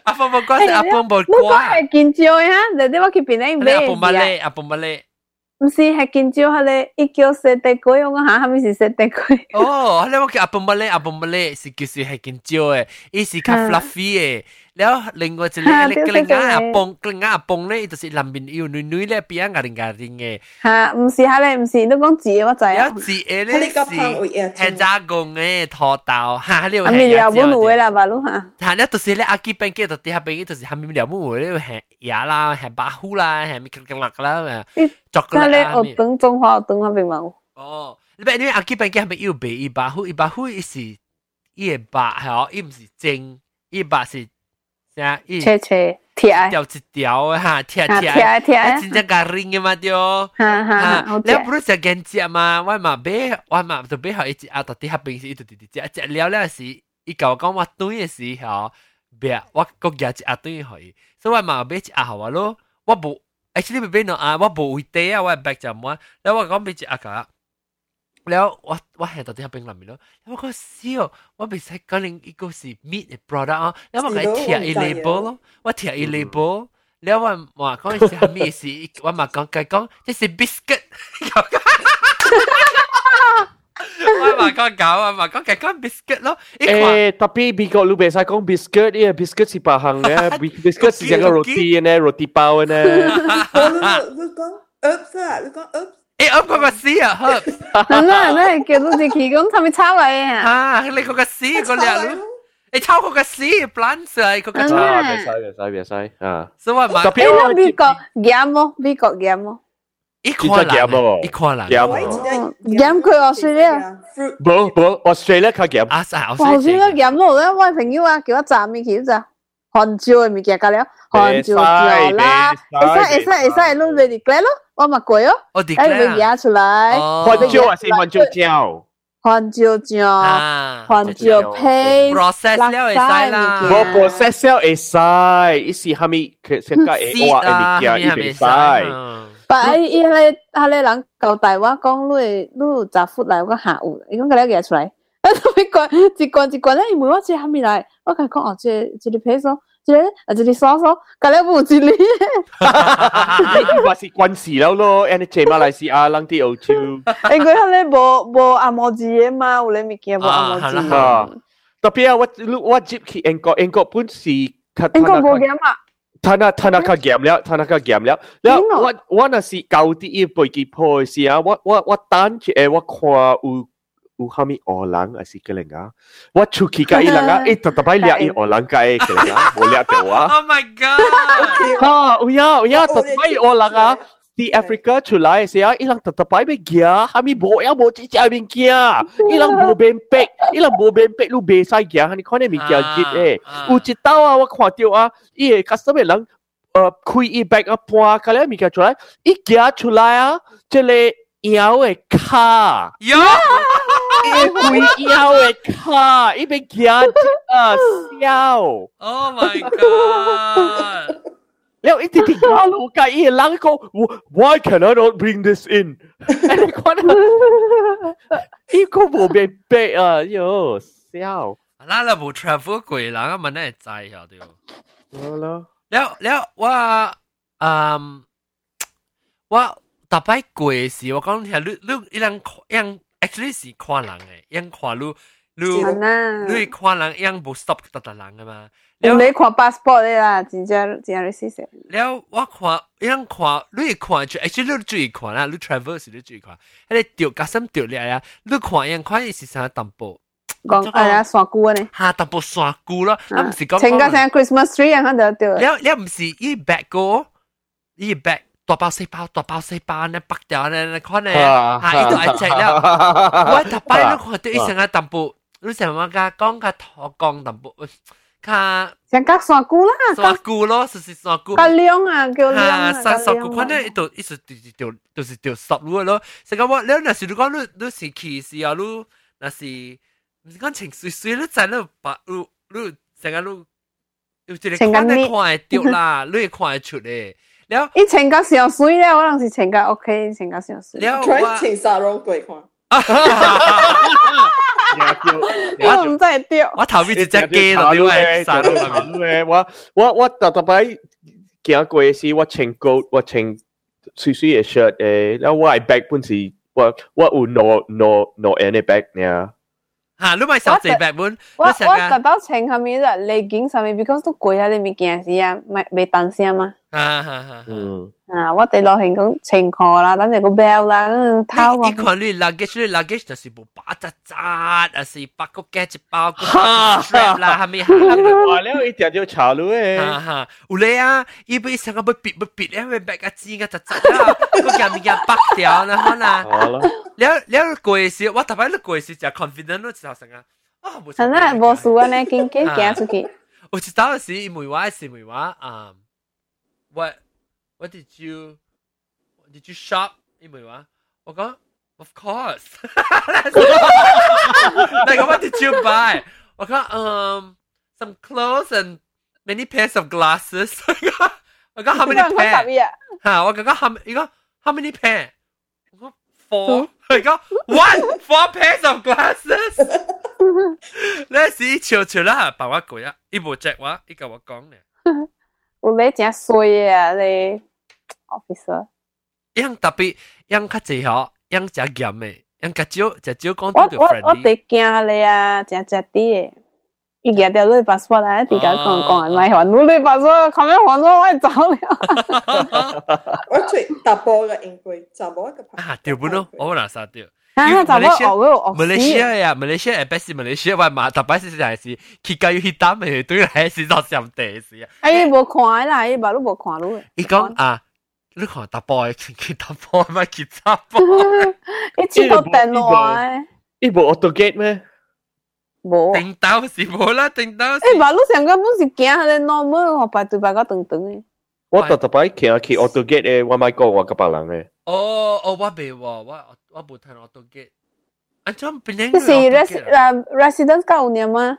阿蹦木瓜系阿蹦木瓜。呢个系见招呀，你啲我去边咧？阿蹦乜咧？阿蹦乜咧？ 唔是系见招，系你一叫食地龟，我讲下下面是食地龟。哦，你我叫阿蹦乜咧？阿蹦乜咧？是叫是系见招嘅，伊是较 fluffy 嘅。 แล้ว另外一个你个另外阿蹦，另外阿蹦咧，就是南边有女女咧，边啊人家人嘅。吓，唔是吓咧，唔是，你讲字我知啊。有字诶咧是系扎工嘅拖豆，吓你话系。咪聊不路嘅啦吧？路吓。吓，你就是咧阿基边嘅，就底下边就是系咪聊不路咧？系牙啦，系巴虎啦，系咪格格勒啦？作嗰咧，我等中华等嗰边冇。哦，你别因为阿基边嘅系咪要俾一巴虎？一巴虎伊是伊个巴系哦，伊唔是正，伊巴是。 啥？切切贴条一条啊哈，贴贴贴贴，真正个 ring 嘅嘛对。哈哈，你不如食紧只嘛？我嘛买，我嘛就买好一只啊，到底下边是一直直直食食了咧是，伊甲我讲我对嘅时候，别我个夹一啊对佢，所以我嘛买一啊好啊咯。我冇，actually 买买喏啊，我冇会地啊，我系白就冇。然后我讲买一啊个， แล้ว我我系到底喺冰林面咯，我讲笑，我未使讲你一个是 meat 嘅 product 啊，然后我系贴一 label 咯，我贴一 label，然后我话讲系系咩事，我咪讲计讲，即系 biscuit。我话讲搞啊，话讲计讲 biscuit 咯。诶，特别美国你别使讲 biscuit，因为 biscuit 是白行嘅，biscuit <laughs> 是成个 roti 嘅 roti 包嘅呢。<laughs> 你讲 herbs 啊，你讲 herbs。 诶，噏嗰个丝啊，herbs。系啦，你叫到自己咁，系咪抄嚟啊？啊，你嗰个丝嗰两，你抄嗰个丝，plant 啊，嗰个抄。啊，别使别使别使啊。所以话特别我美国 yam 咯，美国 yam 咯。一块啦，一块啦。yam 佢 Australia。冇冇，Australia 较 yam。啊，系 Australia yam 咯，咧我朋友啊，叫我炸咩桥咋？ 韩椒嘅物件㗎了，韩椒椒啦，会使会使会使，攞嚟 declare 咯，我咪过咯，我 declare 会压出来。韩椒还是韩椒椒？韩椒酱，韩椒 paste， process 了会使啦，冇 process 了会使，伊是虾米？佢成个会话嘅物件，伊袂使。但伊伊迄个迄个人交代我讲，你你十副来，我讲下午，伊讲佢咧夹出来。 啊！一罐一罐一罐咧，伊问我这虾米来，我甲讲哦，这这个配索，这个啊这个sauce，甲咧冇一粒。你话是关事了咯，人哋在马来西亚人啲澳洲。因为佢咧无无阿摩字嘅嘛，有咧物件无阿摩字。特别啊，我我接去英国，英国本是英国冇嘅嘛。ท่านาท่านาก็เกมแล้วท่านาก็เกมแล้วแล้วว่าว่าน่ะสิเกาที่อีไปกี่พอยสิอ่ะว่าว่าว่าตันที่เอว่าควาอู ku kami orang asi kelenga. Wah cuki ka <laughs> ilang ah. Eh tetap ai eh, orang ka eh kelenga. Boleh lah ate wa. <laughs> Oh my god. Ha, uya uya tetapai orang ah. Di Afrika chulai, saya ilang tetapai be gia. Ya. Kami bo ya bo cici ai kia. Ilang bo bempek. Ilang bo bempek lu be sai gia. Ya. Ni kone mi gia git eh. Ah. Uci tau ah wa kwa ya, tiu ah. Ie customer lang เอ่อคุยอีแบกอัพว่าเขาเรียกมีการชุลัยอีกยาชุลัยอ่ะเจเลยเอาเอค่ะยา uh, ปออลังอ่ะที่แอฟริกา出来时啊，伊人特特摆咩嘢？系咪冇有冇只只面嘢？伊人冇变逼，伊人冇变逼，你袂使嘢，你看你面嘢热诶。有一刀啊，我看到啊，伊个 customer 人呃开伊 bag 啊搬，个咧面嘢出来，伊夹出来啊，即个腰嘅卡，有，伊开腰嘅卡，伊被夹啊笑。 Oh my god แล้วอีที่ที่กาลูกาอีหลังก็ why can I not bring this in ไอ้คนอีก็冇变逼啊哟笑咱就冇 travel 过人啊，问你知晓对。好啦，了了我嗯我特别过时，我讲听你你一人样 actually 是看人嘅，样看你你你看人样冇 stop 得得人嘅嘛。你看 passport 的啦，真正真系事实。了我看样看你看就 actually 你注意看啦，你 travel 时你注意看，迄个掉加深掉嚟啊，你看样看是啥淡薄。讲系啊，山菇呢？吓，淡薄山菇咯，我唔是讲。请个像 Christmas tree 样就掉。了了唔是依 bag 个，依 bag。 大包细包，大包细包呢，北掉呢，看呢，吓，依度系只了。我特摆你看到一成个淡薄，你成日甲讲甲土讲淡薄。卡像甲山菇啦，山菇咯，就是山菇。甲亮啊，叫亮啊。山山菇，看呢，一度一直掉，就是掉十路咯。成个我，你那时你讲你你是歧视啊，你那是唔是讲情绪绪，你在那把你你成个你有一个看得看会掉啦，你会看会出嘅。 了，伊穿个小水了，我当时穿个 OK，穿个小水。了，穿穿纱绒鬼款。<laughs> 我唔在钓，我头先只接鸡了，另外纱鬼款。我我我大大摆行过时，我穿高，我穿水水嘅 shirt 诶，然后我 back 本是，我我有 no no no any back。吓，你咪手纸 bag 本，我我特登穿下面啦，legging 上面，because 都攰啊，你咪件事啊，咪未等先嘛。啊哈哈，嗯， 啊，我哋落去讲情况啦，等住个 bell 啦，偷我。你看你 luggage，你 luggage 就是冇八扎扎，啊是八个夹一包个 strap 啦，系咪？哇，了一条条潮路诶，哈哈，有咧啊，伊不想个不别不别，因为 bag 个纸个扎扎啦，个夹咪夹北掉啦，可能。好啦，了了过时，我特别你过时就 confident 咯，就成啊，啊冇。真系冇数啊，你见见行出去。我知道是因为我是因为我啊。what what did you did you shop 因为话我讲 of course <laughs> 那个 what did you buy 我讲 um some clothes and many pairs of glasses <laughs> 我讲 how many pair 吓我讲 how 你讲 how many pair 我讲 four，佢讲 one <laughs> four pairs of glasses。你是悄悄啦，帮我讲啊，伊无只我，伊甲我讲咧。有你真衰啊，你 officer。样特别样较济嗬，样食咸嘅，样较少食少讲我到我我哋惊你啊，真真啲嘅。伊日条你 passport 啊，点解讲讲唔系还你 passport，咁样还咗我走了。我最大波嘅应该就冇一个啊，掉本咯，我嗱杀掉。啊，就冇学嗰个马来西亚呀，马来西亚系 best 马来西亚话嘛，特别是系是，佢教要去打咪对嚟是做上地事啊。哎，冇看啦，伊把都冇看咯。伊讲啊， 你看打波嘅，佢打波咪佢打波。伊切到电话。伊冇 auto gate 咩？冇。定到是冇啦，定到。诶，马路上根本是行下咧 normal，我排队排个长长嘅。我特特摆行去 auto gate 嘅，我咪讲我个别人嘅。哦哦，我未喎，我我冇睇 auto gate。安怎变你是 res residence 九年吗？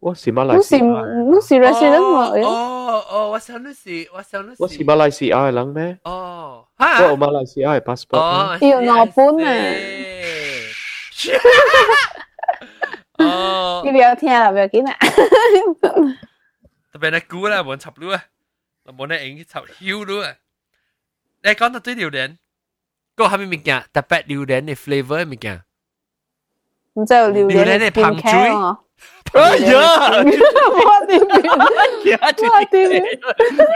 我是马来西亚。你是 resident 嘛？哦哦，我想你是，我想你是。我是马来西亚嘅人咩？哦，我有马来西亚嘅 passport。哦，要攞本啊！哦，你不要听啦，不要紧啦。特别你估啦，冇插路啊，冇你影插 Q 路啊。你讲到对榴莲，个系咪物件特别榴莲嘅 flavour 嘅物件？唔知有榴莲嘅 Juliana!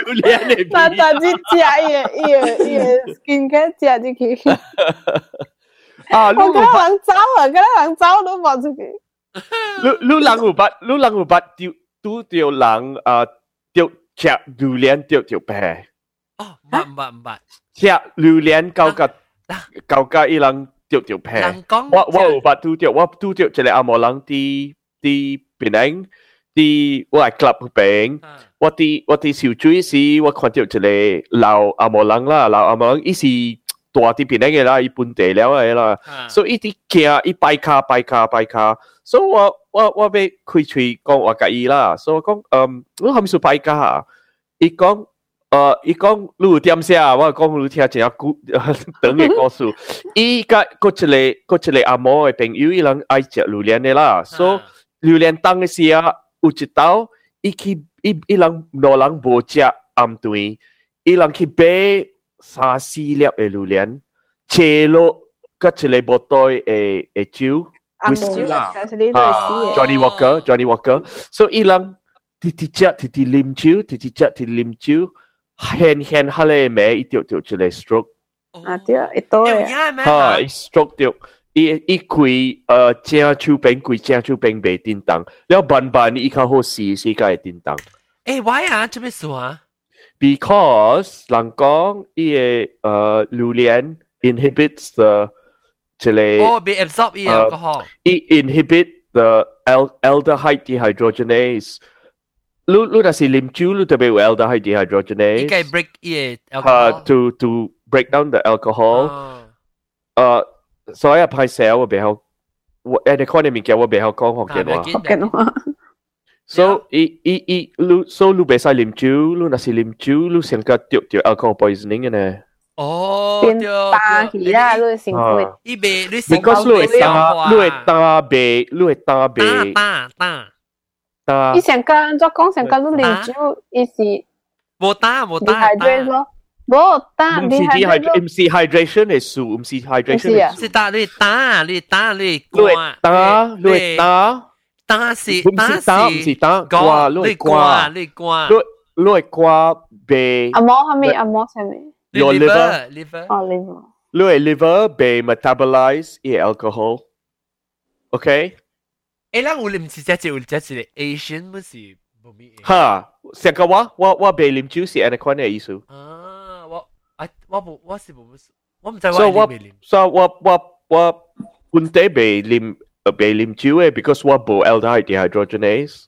Juliane Bier. Da sieht ja ihr, ihr, ihr Skincare, ja die Kirche. À, lúc có lần cháu à, cái đó lần cháu nó bỏ xuống kì. Lúc lúc lần ngủ bắt, lúc lần ngủ bắt tiêu tu tiêu lần à tiêu chả lưu liên tiêu tiêu bè. Ờ, mà mà mà. Chả lưu liên cao cả cao cả y lần tiêu tiêu bè. Lần con. Wow wow, bắt tu tiêu, wow tiêu, chỉ là à mò lần đi 着人啊丢食榴莲丢着病。哦，唔捌唔捌唔捌。食榴莲搞个搞个伊人丢着病。我我有捌拄着，我拄着一个阿摩人啲啲边领啲我系 club 边，我啲我啲小水时，我看到一个老阿摩人啦，老阿摩人伊是。大啲边嘅啦，伊本地了嘅啦，所以伊啲行伊摆卡摆卡摆卡，所以我我我要开喙讲我介意啦，所以我讲，嗯，我系咪数摆卡啊？伊讲，诶，伊讲你有点写，我讲你听真系古等嘅故事。伊个嗰一个嗰一个阿嬷嘅朋友，伊人爱食榴莲嘅啦，所以 榴莲当嘅时啊，有一道伊去伊伊人老人无食暗断，伊人去买。三四粒嘅榴莲，切落个一个波袋嘅嘅酒，whisky 啦，啊，Johnny Walker，Johnny Walker，所以伊人滴滴只滴滴啉酒，滴滴只滴滴啉酒，轻轻下嚟咩一条条一个 stroke，啊对，一刀嘅，吓，stroke 掉， 伊伊开诶正手柄开正手柄未叮当，了慢慢伊较好试试个会叮当。诶，why 啊？做咩事啊？ because 人讲伊嘅诶榴莲 inhibits the 即系哦，被 absorb 伊 alcohol，伊 inhibit the aldehyde dehydrogenase。你你若是啉酒，你特别有 aldehyde dehydrogenase。伊个 break 伊嘅 alcohol。to to break down the alcohol。诶， 所以派写我袂晓，我诶你看你物件我袂晓讲福建话。福建话。 So 伊伊伊，你 so 你袂使啉酒，你若是啉酒，你先个着着 alcohol poisoning 嘅呢。哦，变打起啦，你成会。伊袂你 because 你会打，你会打鼻，你会打鼻。打打打。伊上个安怎讲？上个你啉酒，伊是无打无打。 dehydrate 咯。 无打唔是 dehydrate，唔是 hydration 系数，唔是 hydration 系。是打你打你打你你打你打。打是打是唔是打挂，你挂你挂，你你挂鼻。阿摩系咪阿摩系咪？Your liver liver 哦 liver。你系 liver 被 metabolize 依 alcohol，OK？诶，咱有啉是只只有只只 Asian 唔是冇咩。哈，成个我我我被啉酒是安尼款嘅意思。啊， 我啊我冇我是冇，我唔知我未啉。所以我我我我本地被啉。诶 被啉酒嘅，because 我冇 aldehyde dehydrogenase。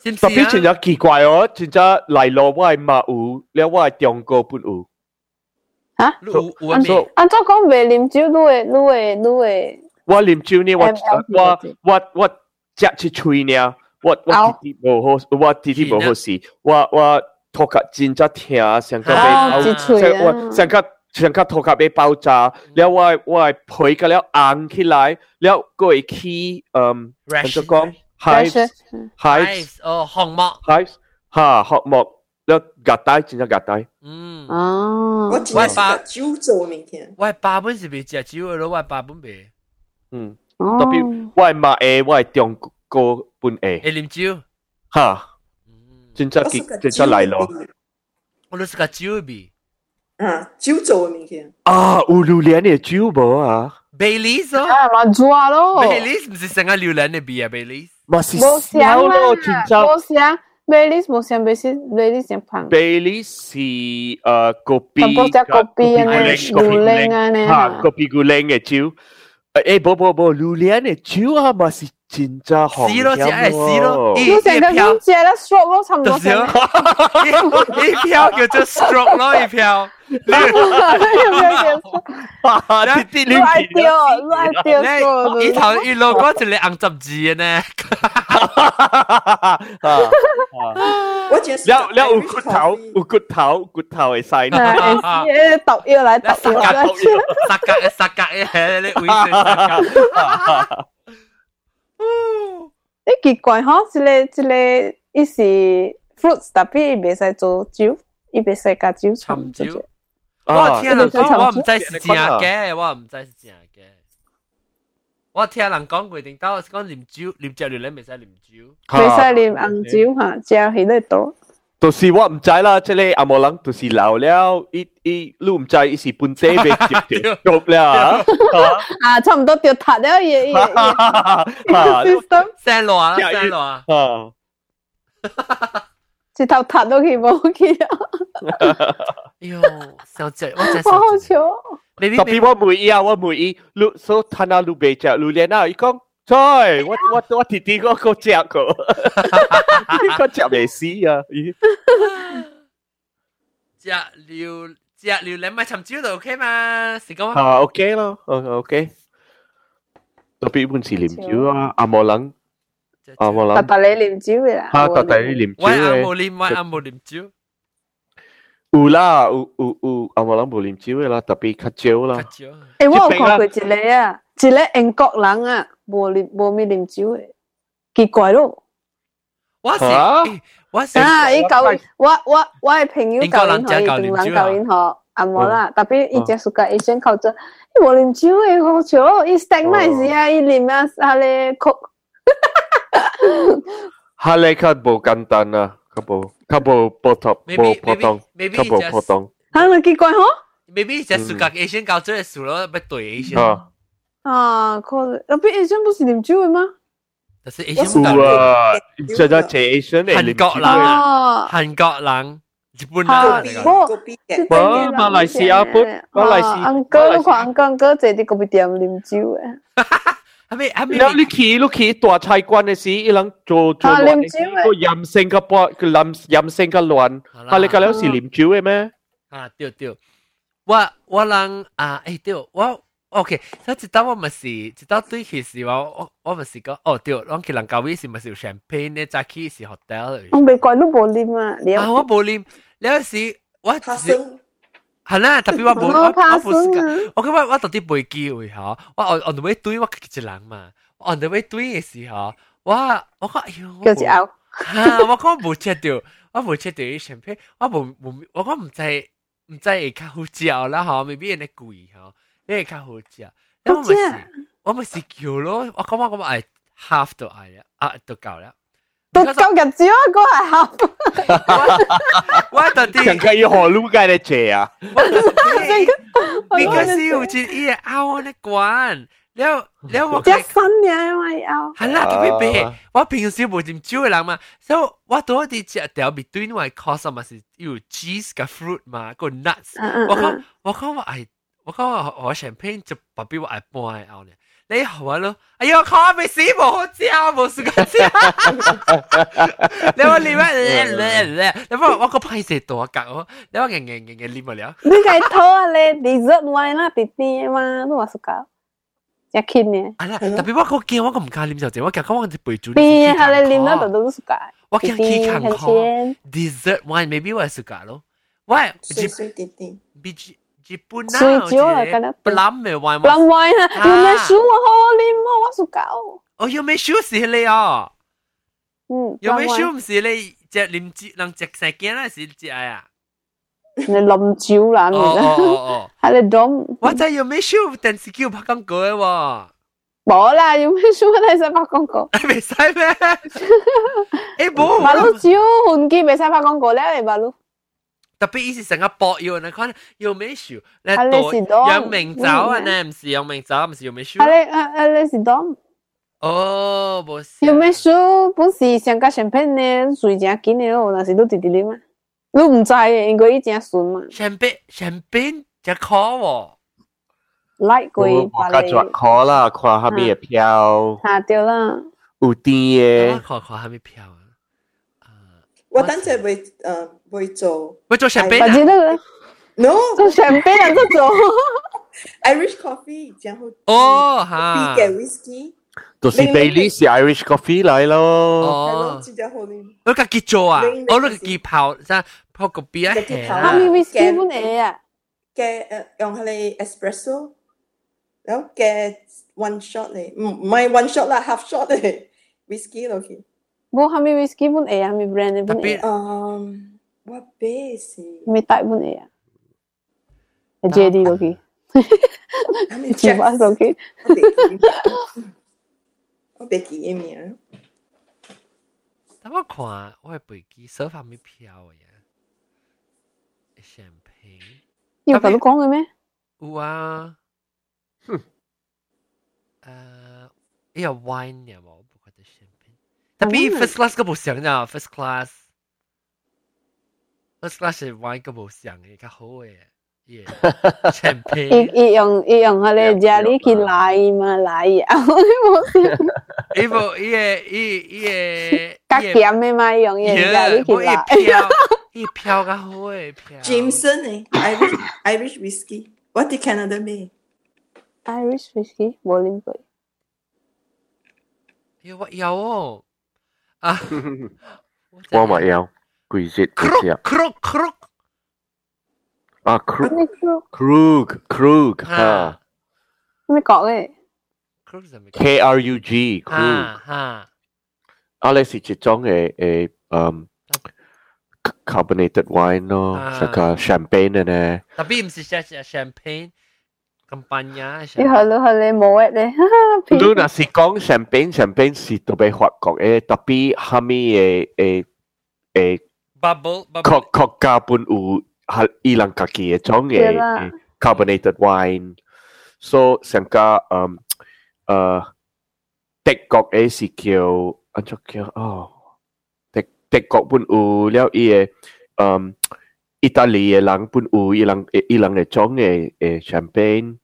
是唔是特别真啊？系奇怪哦，真系嚟落我系马有，了我系中国本有。你有有啊所以未？按照讲袂啉酒，你会你会你会我啉酒呢，我 MLP 我我我食一喙呢，我我呕弟弟冇好，我弟弟冇好事，我我 托卡真只疼，想卡被包，想我想卡想卡托卡被包扎，了我我陪个了昂起来，了过一起嗯，很多讲？Hives hives 哦红毛 hives 哈红毛，后牙带真只牙带，嗯。哦，我外八九走明天，外八本是被接酒我，外八本被，嗯，特别外马 A 外中国本 A，哎林酒，哈。真系结我是个真系嚟咯。我都是个酒味。啊，酒做明天，啊，有榴莲嘅酒无啊？ Baileys 咯啊嘛抓咯， ，Baileys 唔是成个榴莲嘅味啊，Baileys。嘛是冇香烧啦，咯，真真。冇香，美丽冇香，美丽美丽先胖， Bailey 是诶个鼻，全部只个鼻啊，呢个鼻榴莲啊呢吓个鼻古灵嘅酒。诶，冇冇冇，榴莲嘅酒啊，嘛是 真真紅是咯，是愛是咯，你成個咁借得 short 咯，差唔多成。就是咯，一一票叫做 stroke 咯，一票。啲啲亂掉，亂掉錯你伊頭伊路嗰一個紅十字嘅呢，我今日是了了有骨頭，有骨頭，骨頭會使 <laughs> 呢。誒，毒藥嚟，毒藥嚟，殺格嘅殺格嘅，你會殺格。<laughs> 你奇怪嗬，即个即个伊是 fruits，特别伊袂使做酒，伊袂使加酒寻掺酒。我听人讲，我唔知是真嘅，我唔知是真嘅。我听人讲规定，到讲啉酒，啉酒榴莲未使啉酒。袂使啉红酒吓，食迄个多。 就是我唔知啦，即系阿莫人就是老了，伊伊你唔知伊是本地被接掉肉啦，啊，差唔多掉塌了嘢嘢。system 声落啊，声落啊。啊，一头塌到去冇去啊！哎呦，小姐，我真我好笑。你特别我每意啊，我每意，你所睇下你被只榴莲啊，伊讲。 在，我我我弟弟嗰个只个，个只未死啊！只榴只榴莲咪寻酒就 OK 嘛，是讲啊，OK 咯，OK。特别本是啉酒啊，阿莫人，阿莫人，特特你啉酒嘅啦。哈，特特你啉酒我阿嘅，冇啉，我阿冇啉酒，有啦，有有有，阿莫人冇啉酒嘅啦，特别较少啦。较少。诶，我有看过一个啊，一个英国人啊， 无啉无咪啉酒嘅，奇怪咯。我是我是啊，伊教我我我嘅朋友教练学，伊中人教练学。啊冇啦，特别伊只暑假伊先靠咗，伊无啉酒嘅好笑，伊 stack 咩事啊？伊啉啊，啊咧曲。哈你较无简单啊，较无较无波头无波动，较无波动。啊，你奇怪嗬？maybe 只暑假伊先教咗嘅数咯，不对伊先。 啊，可能，特别伊先不是啉酒嘅吗？但是伊先有啊，就就谢 Asian 嚟韩国人啊，韩国人。日本人嚟㗎，冇马来西亚本马来西亚。安哥，你看安哥，安哥坐啲嗰边店啉酒嘅。系咪系咪？然后你去你去大菜馆嘅时，伊人做做啉酒嘅，个饮性个波，个饮饮性个乱，系你个了是啉酒嘅咩？啊对对，我我人啊诶对，我 OK，所以直到我咪是直到对起时话，我我咪是讲哦对，我其实旧时是咪是有 champagne 咧，早起是 hotel 嚟。我未怪你冇啉啊，你啊我冇啉。有时我拍生系啦，特别我冇我我怕我冇时间生啊，我今日我到底冇机会吓，我 on on the way 对我自己人嘛，on the way 对嘅时候，我我讲哎呦，叫只拗，吓我讲冇食到，我冇食到啲 champagne，我冇冇我讲唔制唔制会较好食啦吓，未必人哋贵吓， 你会较好食，因为我咪是我咪是叫咯，我讲我讲系 half 到嗌啦，啊都够啦。都够日子啊！嗰系合，我到底成个要河路嘅咧借啊！边个是好似伊个拗咧关，了了我一新嘅因为拗，系啦，特别白，我平时冇饮酒嘅人嘛，所以我多啲食掉 between 我 cause 嘛是有 cheese 嘅 fruit 嘛，个 nuts，我讲我讲我系 我感覺我成片就白俾我一半嘅後呢，你學完咯，哎呦，靠，未死冇好食，冇食個食，你話你咩咧咧咧，你話我個拍攝多格哦，你話硬硬硬硬練唔了，你該拖啊咧，dessert wine 啦，弟弟嘛，都話食噶，一傾呢，係啦，特別我個見我個唔敢練就正，我夾講我隻背住，邊係你練得到都食噶，我夾佢坎坷，dessert wine maybe 我係食噶咯，喂，水水弟弟，B G。日本啊，水饺嚟㗎啦，plum 嘅 wine。 plum wine 啊，要咩书啊？好黏啊，我สุก。哦，要咩书是你啊？嗯，有咩书唔是你只念住能只石镜啦，是只啊？你冧招啦，你哦哦哦，系你懂？我真系有咩书，电视叫拍广告嘅喎。冇啦，有咩书你使拍广告？未使咩？诶冇。马路招换机未使拍广告咧，马路。 特别以前成日博要你看有咩书，你读杨明酒啊，呢唔是杨明酒，唔是杨明书。啊你啊啊你是当？哦，冇事。杨明书本是上加上片呢，水正紧嘅咯，但是都直直啲嘛。你唔知嘅，应该已经顺嘛。上边上边只 call 喎。 like 过我家做 call 啦，看下面嘅票。吓掉啦。有啲嘅。看看下面票啊。我等阵会诶 会做。会做香槟啊？知道啦。 No，做香槟啊，都做。 <laughs> Irish coffee，然后哦哈。嘅 whisky。就是 Bailey 是 Irish coffee 嚟咯。哦。知道好呢。我家己做啊，我都自己泡，即系泡个 beer 系啦。下面 whisky 本嚟啊。嘅诶用系你 espresso，然后嘅 one shot 嚟，唔唔系 one shot 啦，half shot 嚟 <laughs> whisky 落去。冇下面 whisky 本嚟啊，下面 brand 本嚟。嗯， 我 base。咪带本嚟啊。JD 落去。接翻落去。我别记嘅名。等我看，我系背记手发咩票嘅。香槟。要咁讲嘅咩？有啊。哼。诶，呢个 wine 有冇？我不觉得香槟。特别 first class 个冇上咋，first class。 first class 系 wine 个冇上嘅，较好嘅。香槟。一一样一样系你家里去来嘛来啊，冇事。伊无伊个伊伊个。较咸嘅嘛，用嘢家里去来。伊票较好诶票。 Jameson 诶，Irish Irish whisky，我啲 Canada 咩？Irish whisky 冇啉过。有我有哦。啊，我咪有， quỷ diệt của chị ạ. Krug, Krug. À, Krug. À, krug, Krug. À. Mới có ấy. K-R-U-G, Krug. À, Alex chỉ trong cái, cái, um, carbonated wine no, ah. saka champagne nè. Tapi mesti saya champagne kampanya. Ni halu halu moet deh. Lu nak si kong champagne champagne si tu be huat kong eh tapi kami eh eh eh 米嘅诶诶 bubble 国国家本有系伊朗家己嘅种嘅 carbonated wine，所以成个嗯诶德国嘅是叫安怎叫哦，德德国本有了伊嘅嗯。意大利嘅人本有伊人伊人嘅种嘅诶 champagne。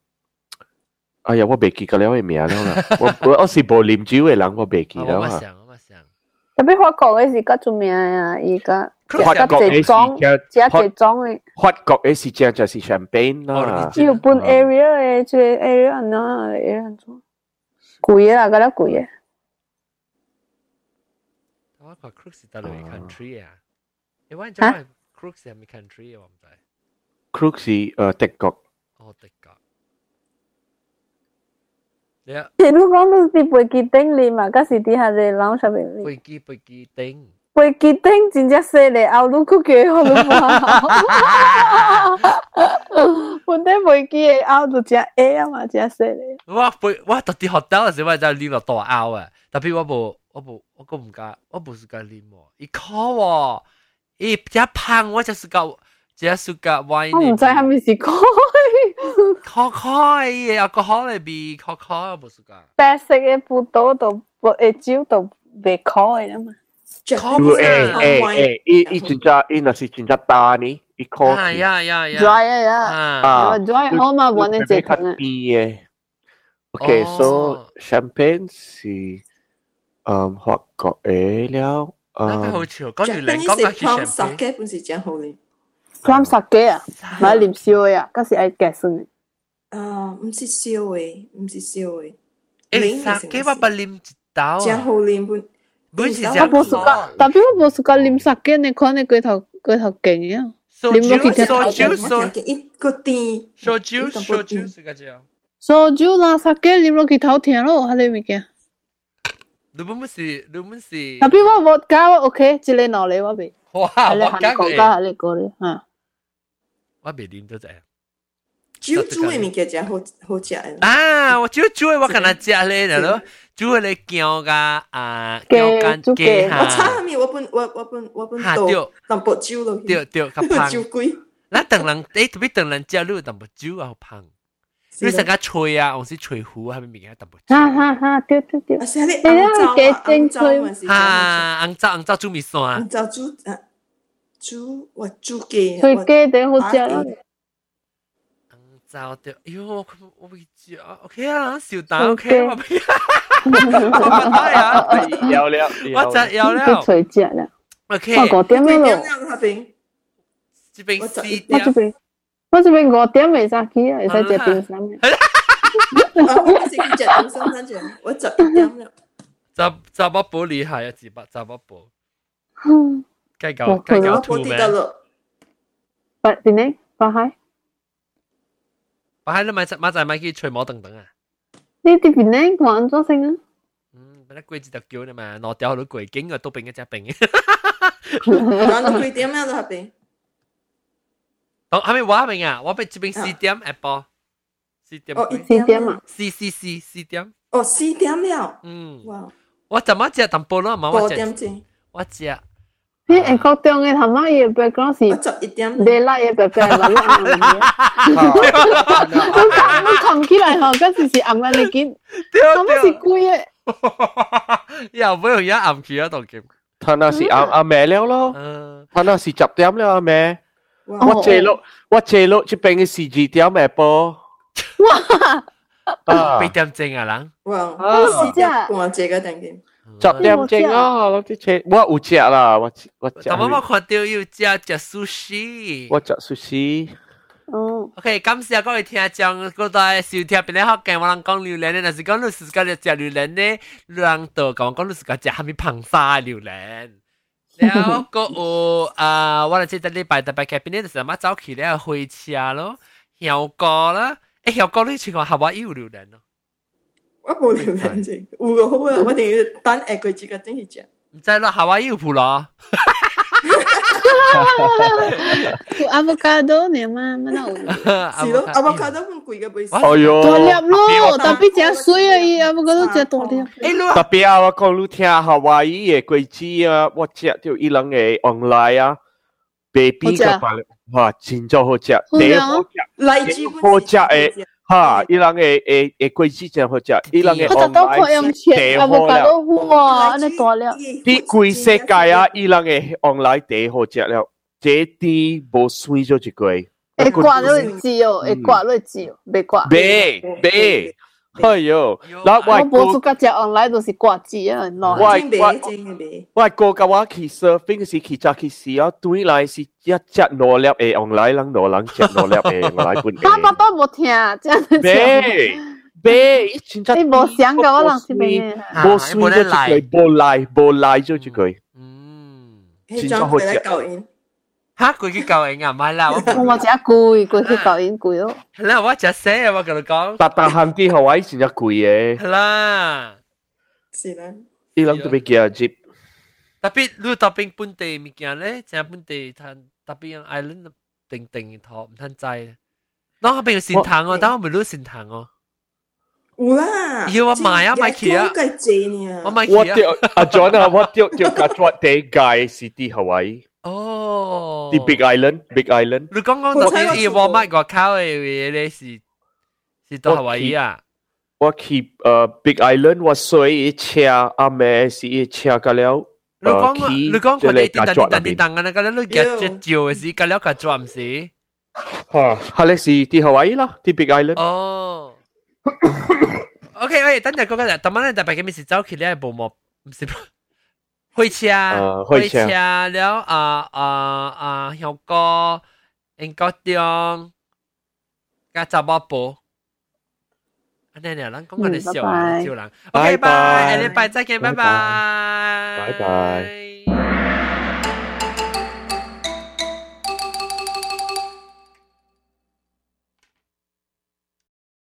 哎呀，我未记得了嘅名了啦。我我是无啉酒嘅人，我未记了啊。特别法国嘅是较出名啊，而家 <laughs> 法国嘅是只只装嘅。法国嘅是正就是 champagne 啦。日本 area 嘅，即系 area 嗱 area 做贵啊，觉得贵啊。我讲 Crook 是大陆 country 啊，你揾咗 Crook 系咩 country 啊？我唔知。 Crook 是诶德国。哦，德国。你啊，你都讲到啲背记丁你嘛，嗰时啲下你谂上面。背记背记丁。 背记丁真正犀利，拗到佢几好咯嘛。本地背记嘅拗到只 A 啊嘛，真犀利。我背我特啲学到嘅时候就练落大拗啊，特别我冇我冇我个唔加，我冇时间练喎，一考喎，一比较胖我就是个。只系个 wine，我唔知系咪是开，开开嘢，有个可能被开开冇事㗎。白色嘅葡萄度，诶酒度被开嘅嘛。 诶诶诶，伊伊真正伊若是真正大呢，伊开。系呀呀呀。 dry 啊呀，啊 dry 好嘛，揾你直边嘅。 OK，所以 champagne 是嗯法国嘅了。嗯，好笑，讲住你讲嘅是 plum sake 本是真好咧。plum sake 啊，买啉烧嘅啊，嗰是爱加酸嘅。啊，唔是烧嘅，唔是烧嘅。诶，sake 我不啉一刀。真好啉本。 本是我冇暑假，特别我冇暑假啉 sake 你看你龟头龟头劲啊！烧酒烧酒烧一个甜。烧酒烧酒是个叫。烧酒啦，sake 啉落去头甜咯，系你物件。你本是你本是。特别我冇加我 OK，一个脑嚟我未。哇！我加个加系你个咧吓。我未啉到啫。 酒煮嘅物件真好好食嘅。啊！我酒煮嘅我可能食咧咯，煮嘅你姜个啊姜干鸡我炒下面我本我我本我本倒淡薄酒落去。对对，较香。酒鬼。咱等人诶特别等人食，你有淡薄酒啊，好香。你成个吹啊，我是吹壶，系咪物件淡薄酒？哈哈哈！对对对。啊，是你红糟红糟啊，红糟红糟煮米线。红糟煮啊煮我煮鸡。吹鸡顶好食啦。 糟掉，哎呦，我我未知啊，OK 啊，小蛋 OK 我未，我唔得啊，有了，我真有了，吹只啦，OK，我五点咗咯，嗰边，这边四我点，这边我这边五点未早起啊，会使食冰衫嘅，我食只冰衫跟住，我十一点了，十十一宝厉害啊，十八十一宝，计够计够吐咩？八点呢？八海。 我喺你咪马仔咪去吹摩等等啊！呢啲边咧讲咗声啊！嗯，俾啲贵字特叫你嘛，攞掉好多贵景嘅都变一只病嘅。讲到几点啊？都系病。哦，系咪话明啊？我俾这边四点 Apple，四点。哦，四点啊！四四四四点。哦，四点了。嗯。哇！我怎么食淡薄咯？嘛，我食。我食。 你诶国中嘅头妈嘢 background 是十一点，你拉嘢 background 系咪啊？我冚起来嗬，嗰时是暗暗你见，咁乜是贵嘅？又冇用一暗住一度剑。他那是阿阿妹了咯，他那是十点了阿妹。我借落我借落这边嘅是二点诶波。哇！啊，八点正啊，人。哇！四点半借个定剑。 十点钟啊！我啲车我有食啦，我我食。但我冇看到有食食 sushi。我食 sushi。哦。 OK，感谢各位听众，嗰代收听边啲学嘅，我能讲榴莲咧，但是讲老师讲你食榴莲咧，让到讲讲老师讲食系咪螃沙榴莲？然后个有啊，我哋即系礼拜特别嘅边啲就乜早起咧开车咯，香果啦，诶香果呢情况系话要榴莲咯。 我冇聊人啫，有个好啊，我哋要等下个节嘅真系食。唔知啦，夏威夷铺咯。avocado 你嘛，乜都是咯，avocado 咁贵嘅本身。哎呦，大粒咯，特别食水啊，avocado 食大粒。特别啊，我讲你听夏威夷嘅贵子啊，我食到伊人嘅 online 啊，baby 嘅饭，吓真做好食，第好食，荔枝好食诶。 哈，伊人嘅诶诶贵子真好食，伊人嘅 online 地好了，哇，安尼大粒。啲贵世界啊，伊人嘅 online 地好食了，这啲无水咗一句。会挂落去哦，会挂落去哦，未挂。未未， 哎呦，嗱我冇出家食 online 都是挂纸啊，我我我个个我去 surfing 时去揸去试啊，对来是一只攞粒嘅 online 人攞人只攞粒嘅 online 本嘅。他爸爸冇听，这样未未，真真。你冇想噶，我谂是咩？冇水咗一句，冇赖冇赖咗一句。嗯，真真好食。 吓，佢去教人啊，唔系啦，我我冇食贵，佢去教人贵咯。系啦，我食死啊，我同你讲。但但行啲学位真系贵嘅。系啦，是啦。伊谂特别叫 jeep。特别你特别本地物件咧，就本地摊特别用 island 定定托唔摊制。当我边有善堂哦，当我咪攞善堂哦。有啦，要我买啊买起啊！我买起啊！我掉阿 John 啊，我掉掉架抓地界是啲学位。 哦，啲 Big Island，Big Island。你讲讲特别要我买个靠嘅嘢咧，是是到夏威夷啊？我去诶 Big Island，我睡一车，阿妹是一车个了。你讲你讲佢哋啲啲啲啲当嘅，嗰啲你夹只照嘅是，嗰了个做唔是？吓，系咧是啲夏威夷啦，啲 Big Island。哦。 OK OK，等阵讲紧，等晚咧特别嘅咩事走去咧部幕，唔是 开车，开车了啊啊啊，香港、英国中，加杂包布。安尼了，咱讲紧啲笑人，笑人。OK，拜，下礼拜再见，拜拜，拜拜。